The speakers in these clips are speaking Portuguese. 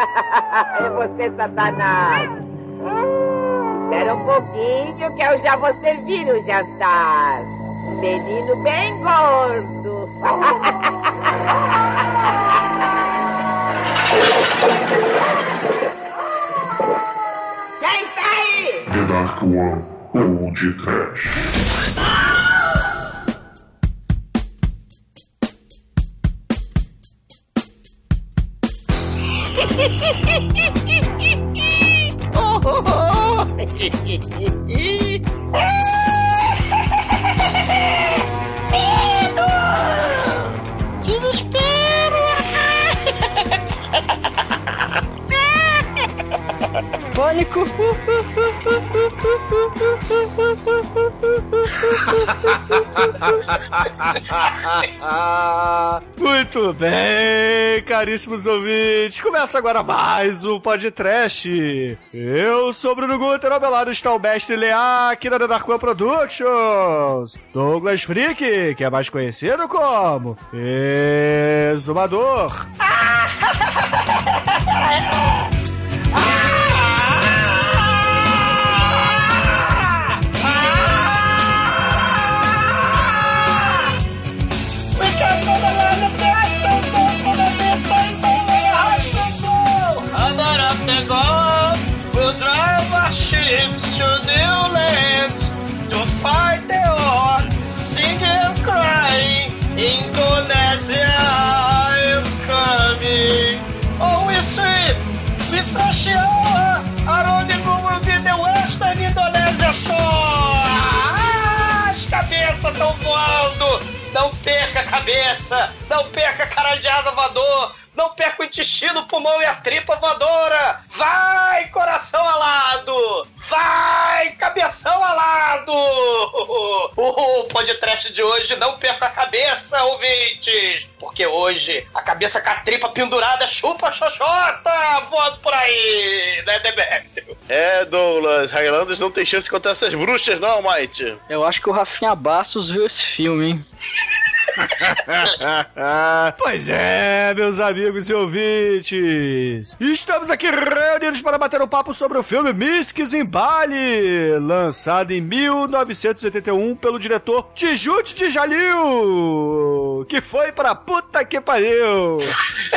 é você, Satanás. Espera um pouquinho que eu já vou servir o jantar. Menino bem gordo. Quem está aí? The Dark One Old Trash. Desespero! Pânico! Muito bem, caríssimos ouvintes. Começa agora mais um podcast. Eu sou Bruno Guter, ao meu lado está o mestre Leá, aqui na The Dark One Productions. Douglas Freak, que é mais conhecido como Exumador. cabeça. Não perca a cara de asa voador. Não perca o intestino, o pulmão e a tripa voadora! Vai, coração alado! Vai, cabeção alado! O podcast de hoje não perca a cabeça, ouvintes! Porque hoje a cabeça com a tripa pendurada chupa a xoxota voando por aí, né, Demetrio? É, Douglas, Highlanders não tem chance contra essas bruxas, não, Mike. Eu acho que o Rafinha Bastos viu esse filme, hein? pois é, meus amigos e ouvintes. Estamos aqui reunidos para bater um papo sobre o filme Misques em Bali, lançado em 1981 pelo diretor Tijute de Jalil, que foi pra puta que pariu.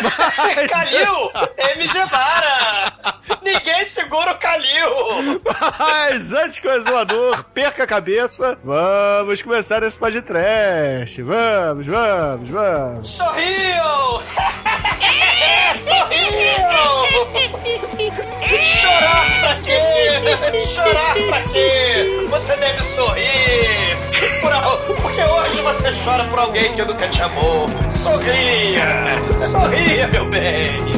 Mas- Calil! MG Bara! Ninguém segura o Calil! Mas antes que o exumador perca a cabeça, vamos começar esse podcast. Vamos, vamos, vamos. Sorriam! Sorriam! Chorar pra quê? Chorar pra quê? Você deve sorrir! Por Porque hoje você chora por alguém que nunca te amou. Sorria! Sorria, meu bem!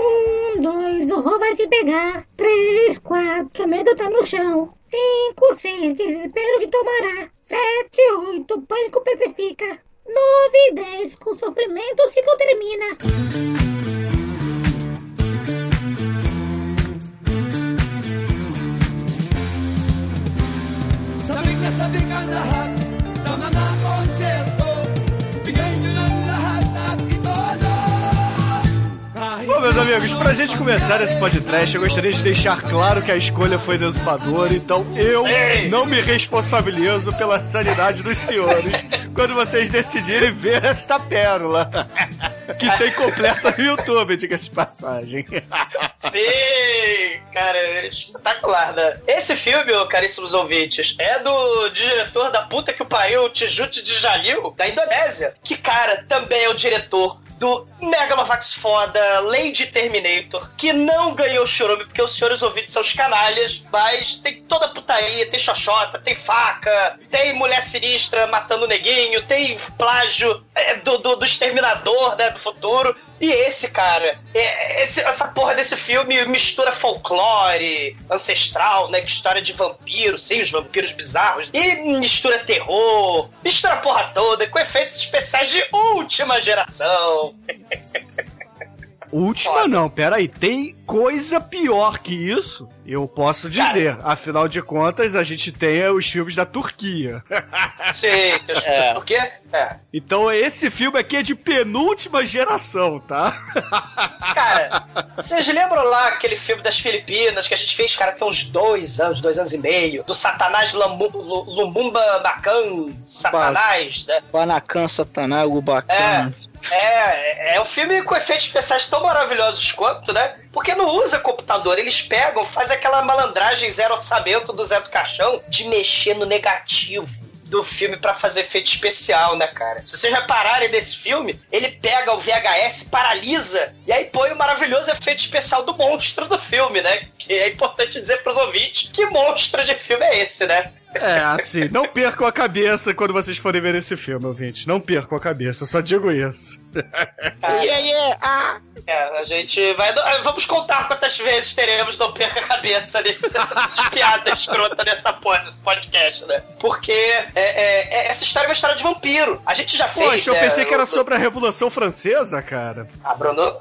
Um, dois, o roubo vai te pegar. Três, quatro, medo tá no chão. Cinco, seis, desespero que tomará. Sete, oito, pânico petrifica. Nove dez, com sofrimento o ciclo termina. Sabing na sabing ang lahat meus amigos, pra gente começar esse podcast, eu gostaria de deixar claro que a escolha foi do exumador, então eu Ei! não me responsabilizo pela sanidade dos senhores quando vocês decidirem ver esta pérola. Que tem completa no YouTube, diga-se de passagem. Sim, cara, é espetacular, né? Esse filme, caríssimos ouvintes, é do diretor da puta que o pariu, Tijute de Jalil, da Indonésia. Que, cara, também é o diretor do Megalovax foda, Lady Terminator, que não ganhou chorume, porque os senhores ouvintes são os canalhas, mas tem toda putaria, tem xoxota, tem faca, tem mulher sinistra matando o neguinho, tem plágio é, do, do, do Exterminador, né, do futuro. E esse, cara, é- esse- essa porra desse filme mistura folclore ancestral, né? História de vampiro, sim, os vampiros bizarros. E mistura terror, mistura a porra toda, com efeitos especiais de última geração. Última Foda. não, peraí. Tem coisa pior que isso? Eu posso dizer. Afinal de contas, a gente tem é, os filmes da Turquia. Sim, É. por quê? É. Então esse filme aqui é de penúltima geração, tá? Cara, vocês lembram lá aquele filme das Filipinas que a gente fez, cara, tem uns dois anos, dois anos e meio, do Satanás Lamu- Lu- Lumumba Macan, Satanás, né? Panacan, Satanás, Gubacan. É, é um filme com efeitos especiais tão maravilhosos quanto, né? Porque não usa computador, eles pegam, faz aquela malandragem zero orçamento do Zé do Caixão de mexer no negativo do filme pra fazer efeito especial, né, cara? Se vocês repararem nesse filme, ele pega o VHS, paralisa e aí põe o maravilhoso efeito especial do monstro do filme, né? Que é importante dizer pros ouvintes que monstro de filme é esse, né? É, assim, não percam a cabeça quando vocês forem ver esse filme, ouvintes. Não percam a cabeça, eu só digo isso. Yeah, yeah, ah. É, a gente vai. Vamos contar quantas vezes teremos não perca a cabeça nesse, de piada escrota nessa porra, nesse podcast, né? Porque é, é, é- essa história é uma história de vampiro. A gente já fez. Poxa, eu né, pensei que era sobre a Revolução Francesa, cara. Ah, Bruno,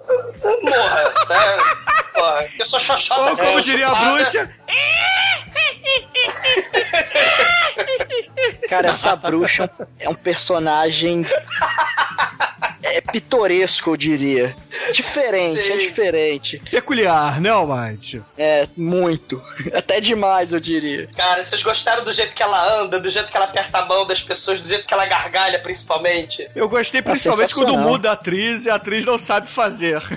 morra, né? Porra, eu sou xoxota. Ou como diria a chupada. bruxa, Cara, essa bruxa é um personagem. É pitoresco, eu diria. Diferente, Sim. é diferente. peculiar, né, Almighty? É, muito. Até demais, eu diria. Cara, vocês gostaram do jeito que ela anda, do jeito que ela aperta a mão das pessoas, do jeito que ela gargalha, principalmente? Eu gostei principalmente quando sensacional. muda a atriz e a atriz não sabe fazer.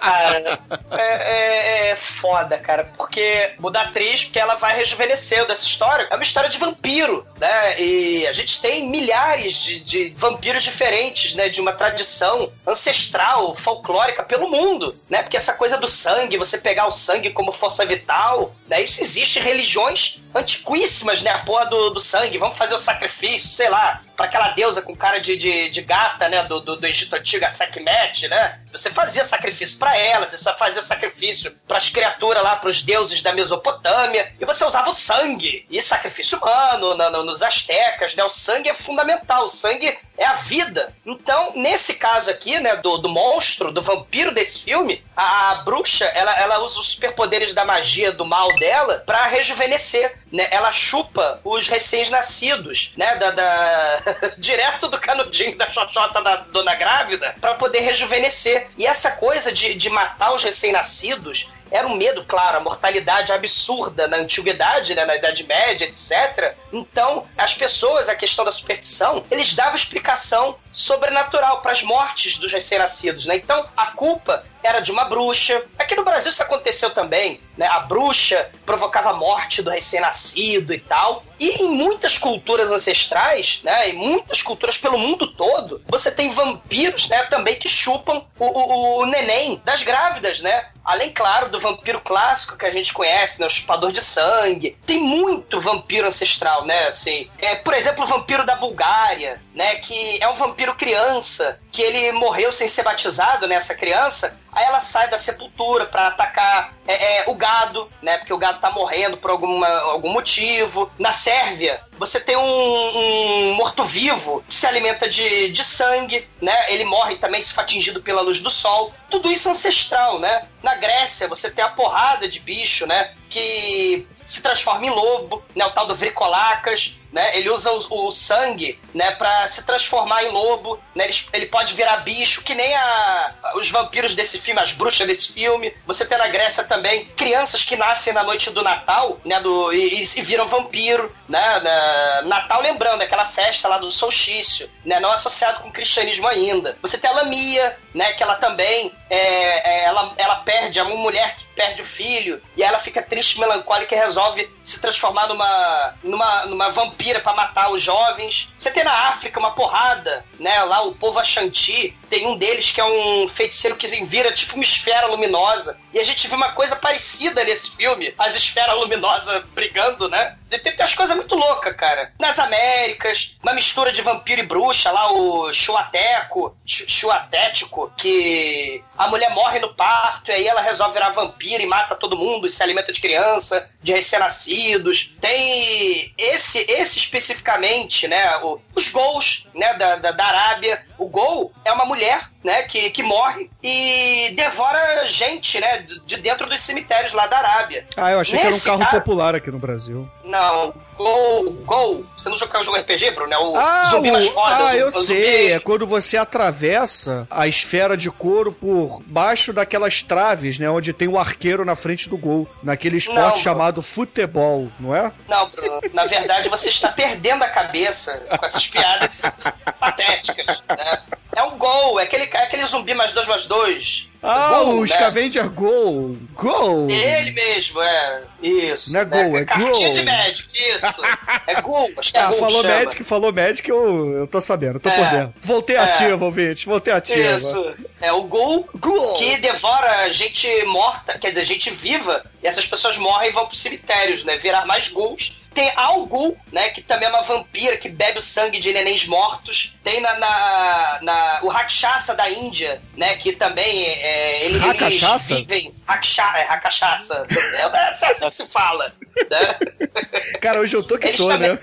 Cara, é, é- é foda, cara, porque muda a atriz, porque ela vai rejuvenescendo. Essa história é uma história de vampiro, né? E a gente tem milhares de, de vampiros diferentes, né? De uma tradição ancestral, folclórica pelo mundo, né? Porque essa coisa do sangue, você pegar o sangue como força vital, né? Isso existe em religiões antiquíssimas, né? A porra do, do sangue, vamos fazer o sacrifício, sei lá, pra aquela deusa com cara de, de, de gata, né? Do, do, do Egito Antigo, a Sekhmet, né? Você fazia sacrifício pra ela, você fazia sacrifício pras criaturas lá, pros deuses da Mesopotâmia, e você usava o sangue, e sacrifício humano, na- na- nos astecas, né? O sangue é fundamental, o sangue é a vida. Então, nesse caso aqui, né, do, do monstro, do vampiro desse filme, a, a bruxa, ela, ela usa os superpoderes da magia, do mal dela, pra rejuvenescer, né? Ela chupa os recém-nascidos, né, da, da- direto do canudinho da xoxota da dona grávida, pra poder rejuvenescer. E essa coisa de, de matar os recém-nascidos era um medo, claro, a mortalidade absurda na antiguidade, né, na Idade Média, etc. Então, as pessoas, a questão da superstição, eles davam explicação sobrenatural para as mortes dos recém-nascidos, né? Então, a culpa era de uma bruxa. Aqui no Brasil isso aconteceu também, né? A bruxa provocava a morte do recém-nascido e tal. E em muitas culturas ancestrais, né? Em muitas culturas pelo mundo todo, você tem vampiros, né? Também que chupam o, o, o neném das grávidas, né? Além, claro, do vampiro clássico que a gente conhece, né? O chupador de sangue. Tem muito vampiro ancestral, né? Assim, é, por exemplo, o vampiro da Bulgária, né? Que é um vampiro criança, que ele morreu sem ser batizado, né? Essa criança. Aí ela sai da sepultura pra atacar é, é, o gado, né? Porque o gado tá morrendo por alguma, algum motivo. Na Sérvia, você tem um, um morto-vivo que se alimenta de, de sangue, né? Ele morre também se for atingido pela luz do sol. Tudo isso ancestral, né? Na Grécia, você tem a porrada de bicho, né? Que se transforma em lobo, né? O tal do Vricolacas, né? Ele usa o, o sangue, né? Pra se transformar em lobo, né? Ele, ele pode virar bicho, que nem a, os vampiros desse filme, as bruxas desse filme. Você tem na Grécia também crianças que nascem na noite do Natal, né? Do, e, e viram vampiro, né? Na, Natal, lembrando, aquela festa lá do solstício, né? Não associado com o cristianismo ainda. Você tem a Lamia, né? Que ela também, é, é, ela, ela perde, é uma mulher que perde o filho, e ela fica triste, melancólica e resolve se transformar numa, numa, numa vampira para matar os jovens. Você tem na África uma porrada, né? Lá o povo Ashanti, tem um deles que é um feiticeiro que vira tipo uma esfera luminosa. E a gente viu uma coisa parecida nesse filme, as esferas luminosas brigando, né? Tem, tem umas coisas muito loucas, cara. Nas Américas, uma mistura de vampiro e bruxa, lá o Chuateco, Chu- Chuatético, que a mulher morre no parto e aí ela resolve virar vampiro e mata todo mundo e se alimenta de criança, de recém-nascidos. Tem esse, esse especificamente, né? o- os gols, né, da, da, da Arábia. O gol é uma mulher, mulher né, que, que morre e devora gente, né, de dentro dos cemitérios lá da Arábia. Ah, eu achei que era um Nesse carro cara- popular aqui no Brasil. Não, Gol, Gol. Você não jogou o jogo RPG, Bruno? É o Ah, zumbi o- foda. ah eu zumbi- sei. É quando você atravessa a esfera de couro por baixo daquelas traves, né? Onde tem o arqueiro na frente do gol. Naquele esporte Não, chamado futebol, não é? Não, Bruno. Na verdade, você está perdendo a cabeça com essas piadas patéticas. Né? É um gol, é aquele, aquele zumbi mais dois mais dois. Ah, Gol, o né? Scavenger Gol! Gol! Ele mesmo, é. Isso. Não é gol, é Cartinha gol. de Magic, isso. É gol, acho que é Ah, gol falou chama. Magic, falou Magic, eu, eu tô sabendo, tô É. por dentro. Voltei É. ativo, ouvinte, voltei ativo. Isso. É o gol, Gol. que devora gente morta, quer dizer, gente viva, e essas pessoas morrem e vão pros cemitérios, né? Virar mais gols. Tem Algul, né? Que também é uma vampira que bebe o sangue de nenéns mortos. Tem na, na, na- o Rakshasa da Índia, né? Que também é, ele, eles Rakshasa? vivem. Raksha, é Rakshasa. É, é assim que se fala. Né? Cara, hoje eu tô que Eles tô, também- né?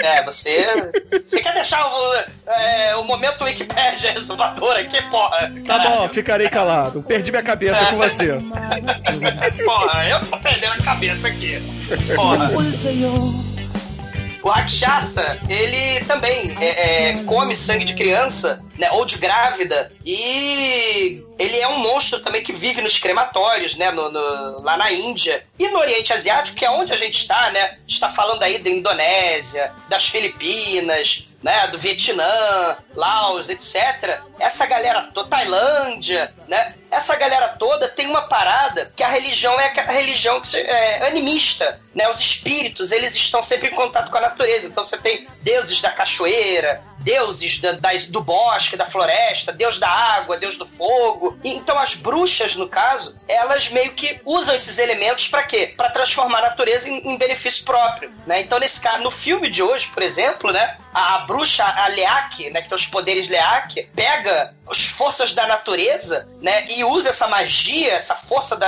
É, você. Você quer deixar o, é, o momento Wikipédia resolvedor aqui, porra? Tá Caralho. bom, ficarei calado. Perdi minha cabeça com você. Porra, eu tô perdendo a cabeça aqui. Porra. O Rakshasa, ele também é, é, come sangue de criança, né, ou de grávida, e ele é um monstro também que vive nos crematórios, né, no- no- lá na Índia. E no Oriente Asiático, que é onde a gente está, né, está falando aí da Indonésia, das Filipinas, né, do Vietnã, Laos, etc. Essa galera toda, Tailândia, né, essa galera toda tem uma parada que a religião é aquela religião que é animista, né, os espíritos, eles estão sempre em contato com a natureza. Então você tem deuses da cachoeira, deuses da- das- do bosque, da floresta, deus da água, deus do fogo. E, então as bruxas, no caso, elas meio que usam esses elementos para quê? Para transformar a natureza em, em benefício próprio, né? Então nesse caso, no filme de hoje, por exemplo, né, a, a bruxa, a Leak, né, que tem os poderes Leak, pega as forças da natureza, né, e usa essa magia, essa força da,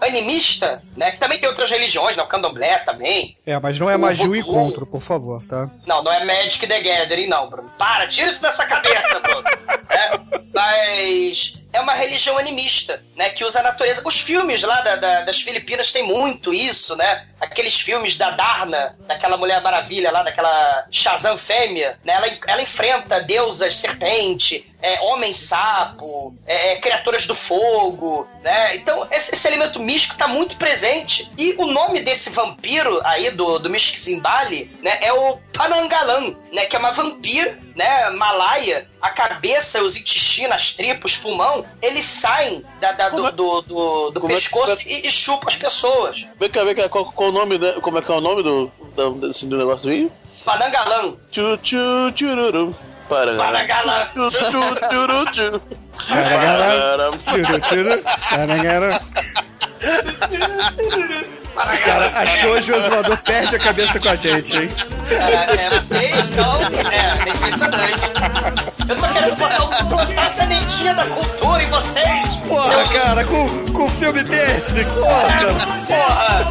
da animista, né, que também tem outras religiões, né, o candomblé também, É, mas não é magia o voodoo. encontro, por favor, tá? não, não é Magic the Gathering, não, Bruno. Para, tira isso da sua cabeça, Bruno. É, mas é uma religião animista, né? Que usa a natureza. Os filmes lá da- da- das Filipinas tem muito isso, né? Aqueles filmes da Darna, daquela Mulher Maravilha lá, daquela Shazam fêmea, né? Ela, ela enfrenta deusas serpente, é, homem-sapo, é, é, criaturas do fogo, né? Então, esse, esse elemento místico tá muito presente. E o nome desse vampiro aí, do, do Mystic Zimbali, né? É o Panangalan, né? Que é uma vampira, né? Malaia. A cabeça, os intestinos, as tripas, os pulmão, eles saem da, da- do, é- do, do, do como é que- pescoço e, e chupam as pessoas. Vem cá, vem cá, qual, qual o nome, né? Como é que é o nome do, da- desse negócio aí? Panangalan. Tchu, tchu, tchururu. Para. Panangalan. Tchu, caragara. Cara, acho que hoje o zoador perde a cabeça com a gente, hein? É, é, vocês estão. É impressionante. Eu tô querendo botar, botar a sementinha da cultura em vocês. Porra, cara, com, com um filme desse, porra, cara. Porra!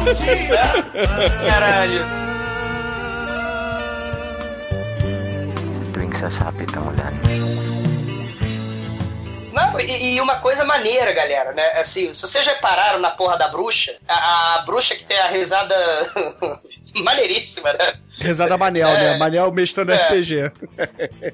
Caralho. tuwing sasapit ang ulan. Não, e, e uma coisa maneira, galera, né? Assim, se vocês repararam na porra da bruxa, a, a bruxa que tem a risada maneiríssima, né? Rezada Manel, né? Manel mestrando É. RPG.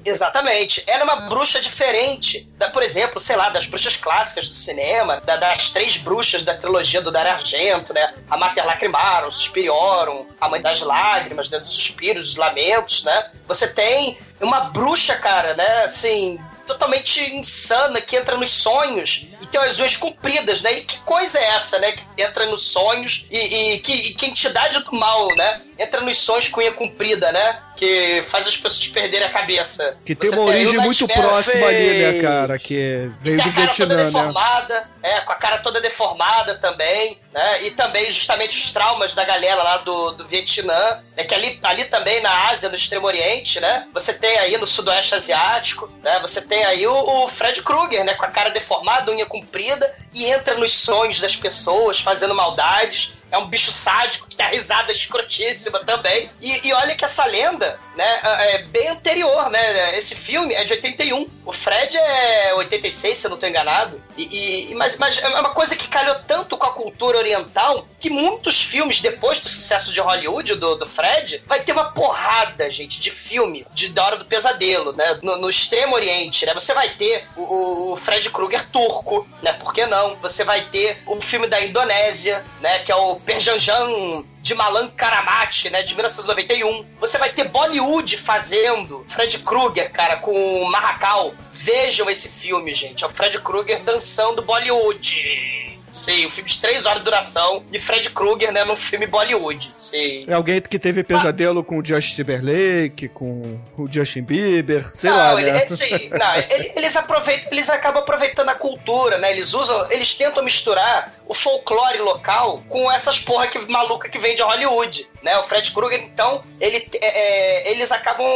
Exatamente. Ela é uma bruxa diferente, da, por exemplo, sei lá, das bruxas clássicas do cinema, da- das três bruxas da trilogia do Dario Argento, né? A Mater Lacrimarum, Suspiriorum, a Mãe das Lágrimas, né? dos Suspiros, dos Lamentos, né? Você tem uma bruxa, cara, né? Assim, totalmente insana, que entra nos sonhos e tem as unhas compridas, né? E que coisa é essa, né? Que entra nos sonhos e, e que, e que entidade do mal, né? Entra nos sonhos com unha comprida, né? Que faz as pessoas perderem a cabeça. Que tem Você uma origem muito próxima ali, né, cara? Que veio E tem a cara toda Vietnã, né? deformada, é, com a cara toda deformada também, né? E também justamente os traumas da galera lá do, do Vietnã, né? Que ali, ali também na Ásia, no Extremo Oriente, né? Você tem aí no Sudoeste Asiático, né? Você tem aí o, o Fred Krueger, né? Com a cara deformada, unha comprida, e entra nos sonhos das pessoas, fazendo maldades. É um bicho sádico que a risada escrotíssima também. E, e olha que essa lenda, né, é bem anterior, né? Esse filme é de 81. O Fred é 86, se eu não tô enganado. E, e- mas, mas é uma coisa que calhou tanto com a cultura oriental que muitos filmes, depois do sucesso de Hollywood, do, do Fred, vai ter uma porrada, gente, de filme de da hora do pesadelo, né? No, no extremo oriente, né? Você vai ter o, o Fred Krueger turco, né? Por que não? Você vai ter o filme da Indonésia, né? Que é o Perjanjan de Malan Karamati, né, de 1991. Você vai ter Bollywood fazendo Fred Krueger, cara, com o Marracal. Vejam esse filme, gente. É o Fred Krueger dançando Bollywood. Sim, um filme de três horas de duração de Fred Krueger, né, num filme Bollywood. Sim. É alguém que teve pesadelo com o Justin Timberlake, com o Justin Bieber, sei não, lá, ele- né? ele- sim, não, ele- eles aproveitam, eles acabam aproveitando a cultura, né? Eles usam, eles tentam misturar o folclore local com essas porra que maluca que vem de Hollywood, né? O Fred Krueger, então, ele, é, é, eles acabam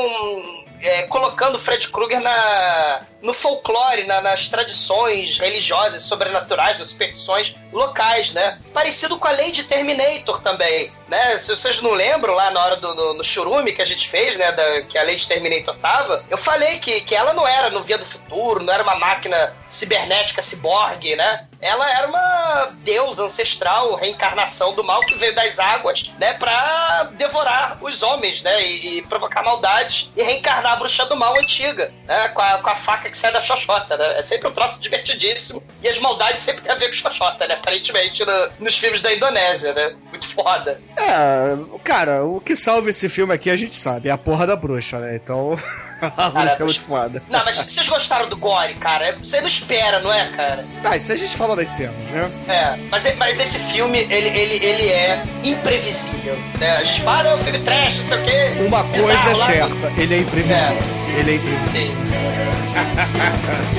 é, colocando Fred Krueger na, no folclore, na- nas tradições religiosas, sobrenaturais, nas superstições locais, né? Parecido com a lei de Terminator também, né? Se vocês não lembram, lá na hora do no, no churume que a gente fez, né? Da, que a lei de Terminator tava, eu falei que, que ela não era no Via do Futuro, não era uma máquina cibernética ciborgue, né? Ela era uma deusa ancestral, reencarnação do mal que veio das águas, né? Pra devorar os homens, né? E, e provocar maldades e reencarnar a bruxa do mal antiga, né? Com a, com a faca que sai da xoxota, né? É sempre um troço divertidíssimo. E as maldades sempre tem a ver com xoxota, né? Aparentemente no- nos filmes da Indonésia, né? Muito foda. É, cara, o que salva esse filme aqui a gente sabe, é a porra da bruxa, né? Então, a bruxa é muito foda. Não, mas vocês gostaram do Gore, cara? Você não espera, não é, cara? Ah, isso a gente fala das cenas, né? É, mas, mas esse filme, ele, ele, ele é imprevisível. Né? A gente fala, é um filme trash, não sei o quê. Uma coisa Bizarro é lá. certa, ele é imprevisível. Ele é imprevisível. Sim.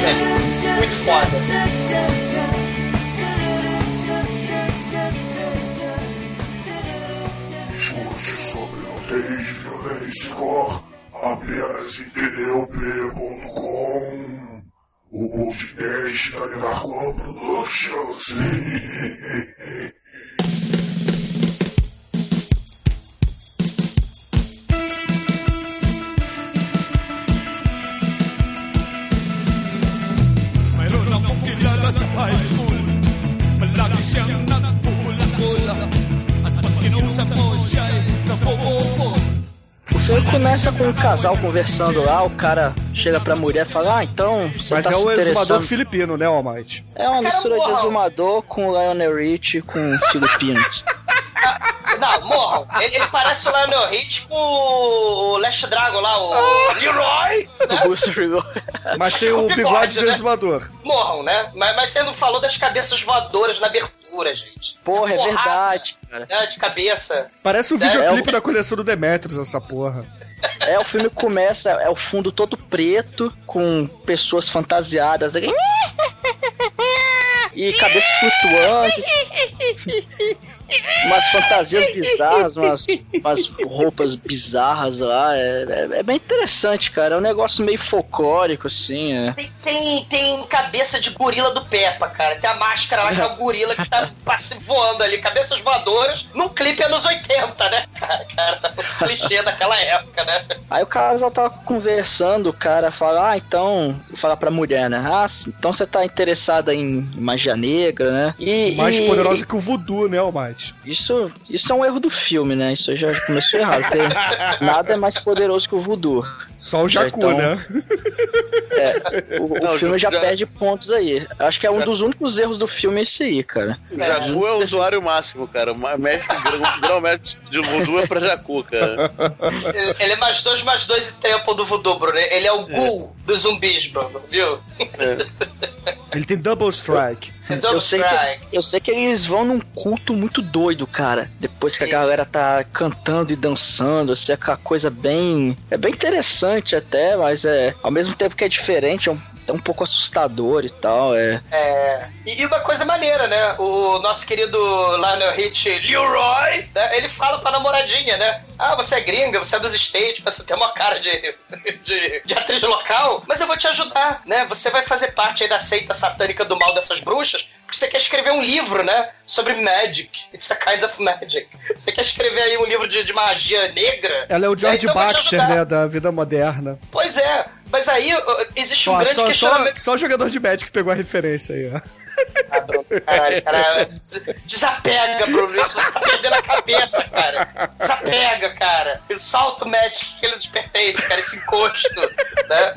É, muito foda. Sobre nudez, violência e gore ampliansepdlp.com, o podcast da Linarcom Productions. High school, but not a young, not a poor, not a poor, and but you know some shy, the poor, poor. Filme começa com um casal conversando lá, o cara chega pra mulher e fala, ah, então você Mas tá é se o exumador filipino, né, Almighty? É uma Cara, mistura de exumador com Lionel Rich com filipinos. Não, morram. Ele, ele parece o Lionel Hitch com o Last Dragon lá, o Leroy. o Bruce Rigor. Mas tem o O bigode, bigode, do né? exumador. Morram, né? Mas, mas você não falou das cabeças voadoras na abertura, gente. Porra, é Porrada, verdade, cara. né, de cabeça. Parece o É, videoclipe é o- da coleção do Demetrius, essa porra. É, o filme começa, é o fundo todo preto, com pessoas fantasiadas. E cabeças flutuantes. Umas fantasias bizarras, umas, umas roupas bizarras lá. É, é- é bem interessante, cara. É um negócio meio folclórico, assim. É. Tem, tem, tem cabeça de gorila do Peppa, cara. Tem a máscara lá que é o gorila que tá passe- voando ali. Cabeças voadoras num clipe anos 80, né, cara? cara o clichê daquela época, né? Aí o casal tava conversando, o cara fala, ah, então. Fala pra mulher, né? Ah, então você tá interessada em magia negra, né? E, Mais e- poderosa que o voodoo, né, Almighty? Isso, isso é um erro do filme, né? Isso já começou errado. Porque nada é mais poderoso que o voodoo. Só o Jacu, Então- né? É, o, o Não, filme já, já- perde pontos aí. Acho que é um Já- dos únicos erros do filme esse aí, cara. O Jacu é o usuário máximo, cara. O mestre, o grão mestre de voodoo é pra Jacu, cara. Ele, ele é mais dois, mais dois e tempo do voodoo, Bruno. Ele é o ghoul dos zumbis, Bruno, viu? Ele tem double strike. Double Eu sei, strike. que, eu sei que eles vão num culto muito doido, cara. Depois que Sim. a galera tá cantando e dançando, assim, é aquela coisa bem. É bem interessante até, mas é. Ao mesmo tempo que é diferente, é um, é um pouco assustador e tal. É. É, e, e uma coisa maneira, né? O nosso querido Lionel Hitch, Leroy, né? ele fala pra namoradinha, né? Ah, você é gringa, você é dos States, você tem uma cara de, de, de atriz local, mas eu vou te ajudar, né? Você vai fazer parte aí da seita satânica do mal dessas bruxas, você quer escrever um livro, né? Sobre magic. It's a kind of magic. Você quer escrever aí um livro de, de magia negra? Ela é o George Então te Baxter, né, da vida moderna. Pois é, mas aí existe um grande só, só, questionamento. só o jogador de Magic pegou a referência aí, ó. Ah, Bruno, caralho, cara, des- desapega, Bruno. Isso você tá perdendo a cabeça, cara. Desapega, cara. Solta o Magic que ele nos pertence, cara, esse encosto, né?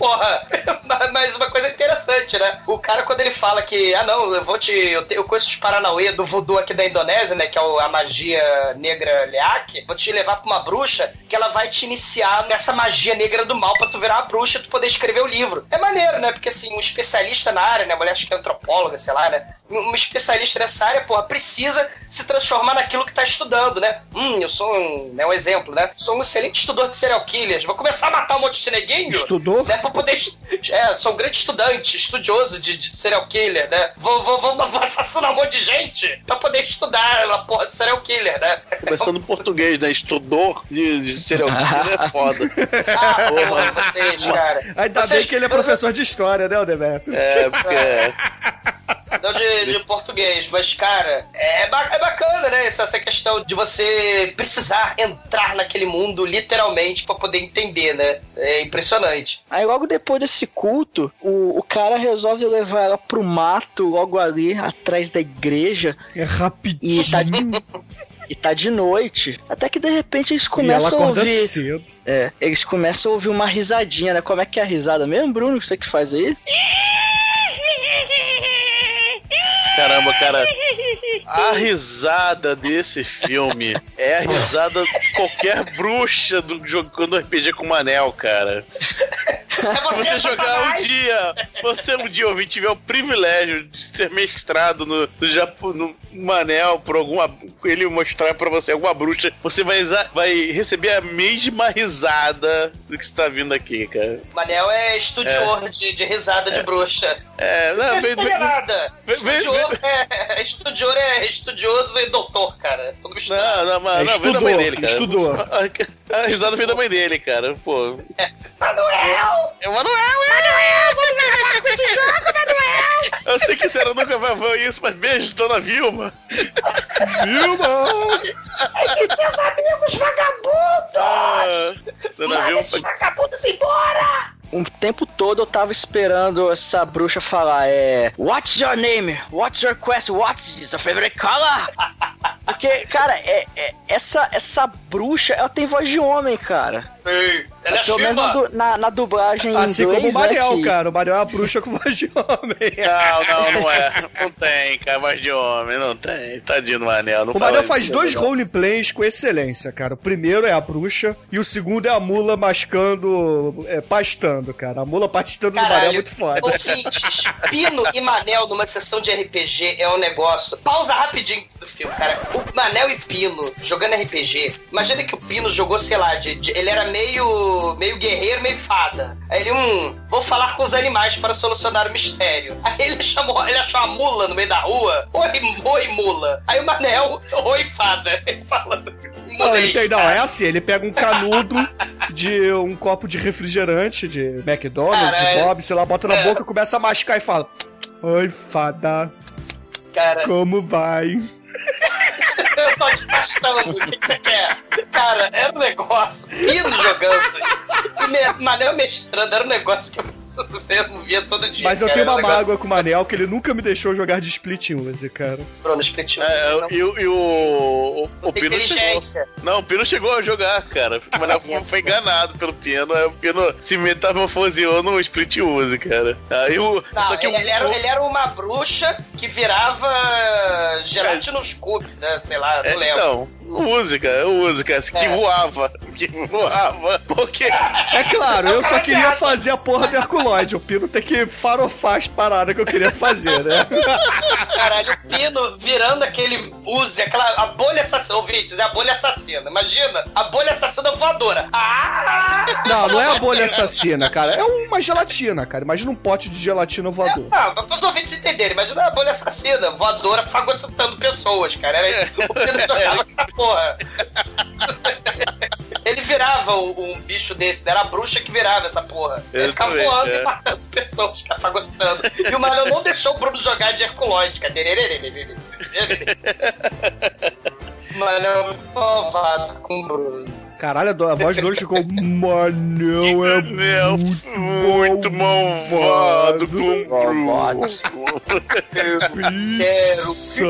Porra, mas- uma coisa interessante, né? O cara, quando ele fala que, ah, não, eu vou te. Eu, te, eu conheço os Paranauê do voodoo aqui da Indonésia, né? Que é a magia negra Leak. Vou te levar pra uma bruxa que ela vai te iniciar nessa magia negra do mal pra tu virar uma bruxa e tu poder escrever o livro. É maneiro, né? Porque assim, um especialista na área, né? Mulher acho que é antropóloga, sei lá, né? Um especialista nessa área, porra, precisa se transformar naquilo que tá estudando, né? Hum, eu sou um, né, um exemplo, né? Sou um excelente estudor de serial killers. Vou começar a matar um monte de neguinho. Estudou? Né, poder. É, sou um grande estudante, estudioso de, de serial killer, né? Vou, vou, vou, vou assassinar um monte de gente pra poder estudar uma porra de serial killer, né? Começando em português, né? Estudor de, de serial killer é foda. Ah, porra, vocês, cara. Ainda Vocês- bem que ele é professor de história, né, Aldeberto? É, porque é. Não de, de português, mas, cara, é, ba- é bacana, né? Essa, essa questão de você precisar entrar naquele mundo literalmente pra poder entender, né? É impressionante. Aí logo depois desse culto, o, o cara resolve levar ela pro mato, logo ali, atrás da igreja, É e rapidinho. tá de, e tá de noite. Até que de repente eles E ela começam a ouvir. cedo. É, eles começam a ouvir uma risadinha, né? Como é que é a risada mesmo, Bruno? Você que faz aí? Caramba, cara. A risada desse filme é a risada de qualquer bruxa do, jogando RPG com Manel, cara. É Você jogar um dia, você um dia ouvir tiver o privilégio de ser mestrado no, no, Japo- no Manel por alguma. ele mostrar pra você alguma bruxa, você vai, vai receber a mesma risada do que está vindo aqui, cara. Manel é estudioso de, de risada de bruxa. É, não, Não vem, vem, nada. vem- vem- é, estudioso é estudioso e doutor, cara. Não, não, mas É, não, vem da mãe estudou, dele, cara. estudou. A, a risada vem da mãe dele, cara. Pô. Manuel! É Manuel, Manuel, vamos acabar com esse jogo, Manuel! Eu sei que a senhora nunca vai ver isso, mas beijo, dona Vilma. Vilma! Esses seus amigos vagabundos! Ah, dona Vilma. esses vagabundos embora! Um tempo todo eu tava esperando essa bruxa falar, é. What's your name? What's your quest? What's your favorite color? Porque, cara, é, é- essa, essa bruxa, ela tem voz de homem, cara. Ela é Pelo menos na, na, na dublagem em Assim inglês, como o Mariel, né, que- cara. O Mariel é uma bruxa com voz de homem. Não, não, não é. Não tem, cara, mais de homem, não tem. Tadinho do Manel. Não O Mariel isso, faz dois não. roleplays com excelência, cara. O primeiro é a bruxa e o segundo é a mula mascando, é, pastando, cara. A mula pastando do Mariel é Caralho, muito foda. ouvintes, Pino e Manel numa sessão de RPG é um negócio. Pausa rapidinho do filme, cara. O Manel e Pino jogando RPG. Imagina que o Pino jogou, sei lá, de, de- ele era meio, meio guerreiro, meio fada. Aí ele, hum, vou falar com os animais para solucionar o mistério. Aí ele chamou, ele achou a mula no meio da rua. Oi, oi, mula. Aí o Manel, oi, fada. Ele fala. Não, ele tem, não, é assim, ele pega um canudo de um copo de refrigerante de McDonald's, Caralho. Bob, sei lá, bota na É. boca, começa a mascar e fala: Oi, fada, Cara, como vai? Eu tô te pastando, o que, que você quer? Cara, era um negócio, Pino jogando e me, Manel mestrando, era um negócio que você não via todo dia. Mas eu cara, tenho um uma negócio- mágoa com o Manel que ele nunca me deixou jogar de split use, cara. Bruno, split É, não, e, o- e o. O, Pino chegou. inteligência. Não, o Pino chegou a jogar, cara. O Manel foi enganado pelo Pino. Aí o Pino se metamorfoseou no split use, cara. Aí o. Não, só que ele, o- ele era, ele era uma bruxa que virava Gelatinous Cube, né? Sei lá, É, não lembro. então, música, música, que É. voava, que voava, porque É claro, eu só queria fazer a porra do Herculoide. O Pino tem que farofar as paradas que eu queria fazer, né? Caralho, o Pino virando aquele use, aquela a bolha assassina. Ouvintes, é a bolha assassina. Imagina, a bolha assassina voadora. Ah! Não, não é a bolha assassina, cara. É uma gelatina, cara. Imagina um pote de gelatina voador. Não, para os ouvintes entenderem, imagina a bolha assassina, voadora, fagocitando pessoas, cara. Era isso que o Pino jogava com essa porra. Ele virava um, um bicho desse, né? Era a bruxa que virava essa porra. Ele ficava Exatamente, voando é. e matando pessoas, ficava gostando. E o Manel não deixou o Bruno jogar de Herculóide, cara. Manel malvado com o Bruno. Caralho, a voz do Douglas ficou. Manel é muito, muito malvado Malvado. Quero Pizza.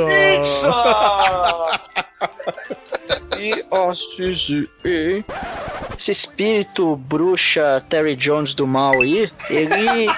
E assiste. Esse espírito bruxa Terry Jones do mal aí, ele.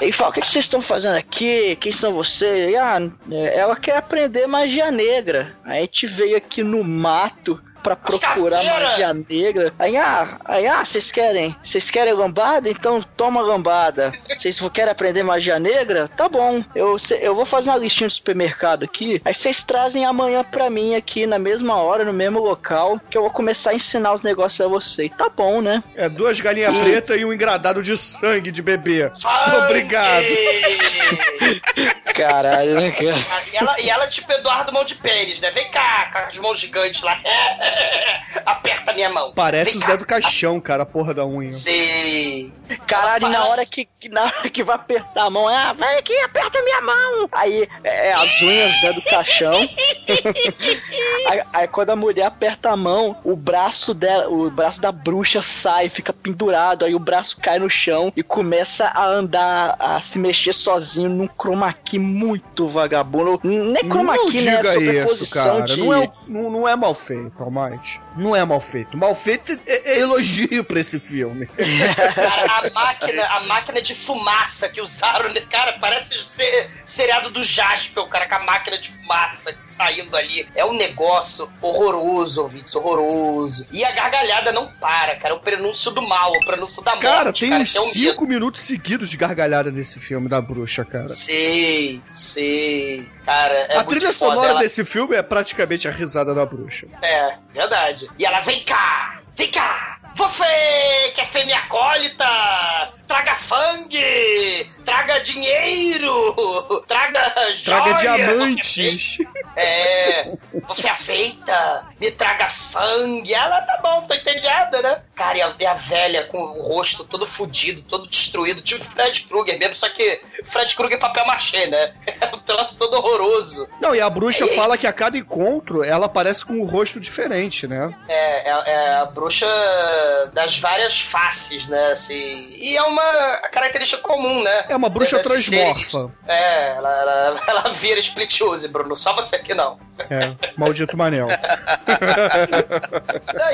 Ele fala: O que que vocês estão fazendo aqui? Quem são vocês? E, ah, é, ela quer aprender magia negra. Aí a gente veio aqui no mato pra procurar magia negra. Aí, ah, aí, ah, vocês querem? Vocês querem lambada? Então toma lambada. Vocês querem aprender magia negra? Tá bom. Eu, cê- eu vou fazer uma listinha do supermercado aqui. Aí vocês trazem amanhã pra mim aqui na mesma hora, no mesmo local, que eu vou começar a ensinar os negócios pra vocês. Tá bom, né? É duas galinhas Ih. pretas e um engradado de sangue de bebê. Sangue! Obrigado. Caralho, né, cara? E ela, e ela tipo Eduardo Mão de Pérez, né? Vem cá, com as mãos gigantes lá. Aperta minha mão. Parece Vem o cá. Zé do Caixão, cara, a porra da unha. Sim. Caralho, na hora que, na hora que vai apertar a mão, ah, vai aqui, aperta minha mão. Aí é as unhas né, do caixão. aí, aí quando a mulher aperta a mão, o braço dela, o braço da bruxa sai, fica pendurado, aí o braço cai no chão e começa a andar, a se mexer sozinho num chroma key muito vagabundo. Não é chroma não né? diga É isso, cara. de... Não, é, não, não é mal feito, Almighty. Não é mal feito. Mal feito é, é elogio pra esse filme. Cara, a máquina, a máquina de fumaça que usaram, né? cara, parece ser seriado do Jasper, o cara com a máquina de fumaça saindo ali. É um negócio horroroso, ouvintes, horroroso. E a gargalhada não para, cara. É o prenúncio do mal, é o prenúncio da morte. Cara, tem uns que é um. 5 minutos seguidos de gargalhada nesse filme da bruxa, cara. Sei, sei. Cara, é a trilha foda, sonora ela- desse filme é praticamente a risada da bruxa. É, verdade. E ela, vem cá, vem cá. Você que é fêmea-acólita, traga fangue, traga dinheiro, traga joias. Traga diamantes. É, você é feita, me traga fangue. Ela, tá bom, tô entediada, né? Cara, e a, e a velha com o rosto todo fudido, todo destruído, tipo Fred Krueger mesmo, só que Fred Krueger é papel machê, né? É um troço todo horroroso. Não, e a bruxa Ei. fala que a cada encontro ela aparece com um rosto diferente, né? É, é, é a bruxa das várias faces, né? Assim, e é uma característica comum, né? É uma bruxa É, transmorfa. É, ela, ela, ela vira split use, Bruno. Só você que não. É, maldito Manel.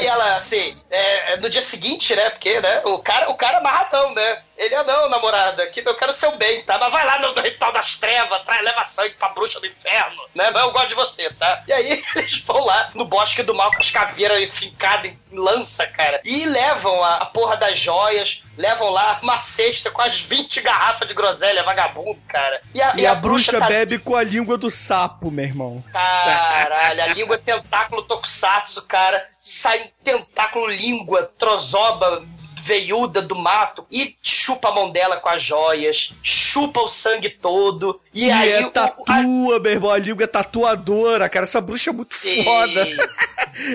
E ela, assim, é, é no dia seguinte, né? Porque, né? O cara, o cara é marratão, né? Ele é não, namorada, que eu quero seu bem, tá? Mas vai lá no, no ritual das trevas, traz, leva sangue pra bruxa do inferno, né? Mas eu gosto de você, tá? E aí eles vão lá no bosque do mal com as caveiras fincadas em lança, cara. E levam a, a porra das joias, levam lá uma cesta com as 20 garrafas de groselha, vagabundo, cara. E a, E a bruxa tá- bebe com a língua do sapo, meu irmão. Caralho, a língua é tentáculo tokusatsu, cara. Sai tentáculo língua, trozoba veiuda do mato e chupa a mão dela com as joias, chupa o sangue todo. E, E, aí é o- tatua, meu irmão. A língua é tatuadora, cara. Essa bruxa é muito Sim. foda.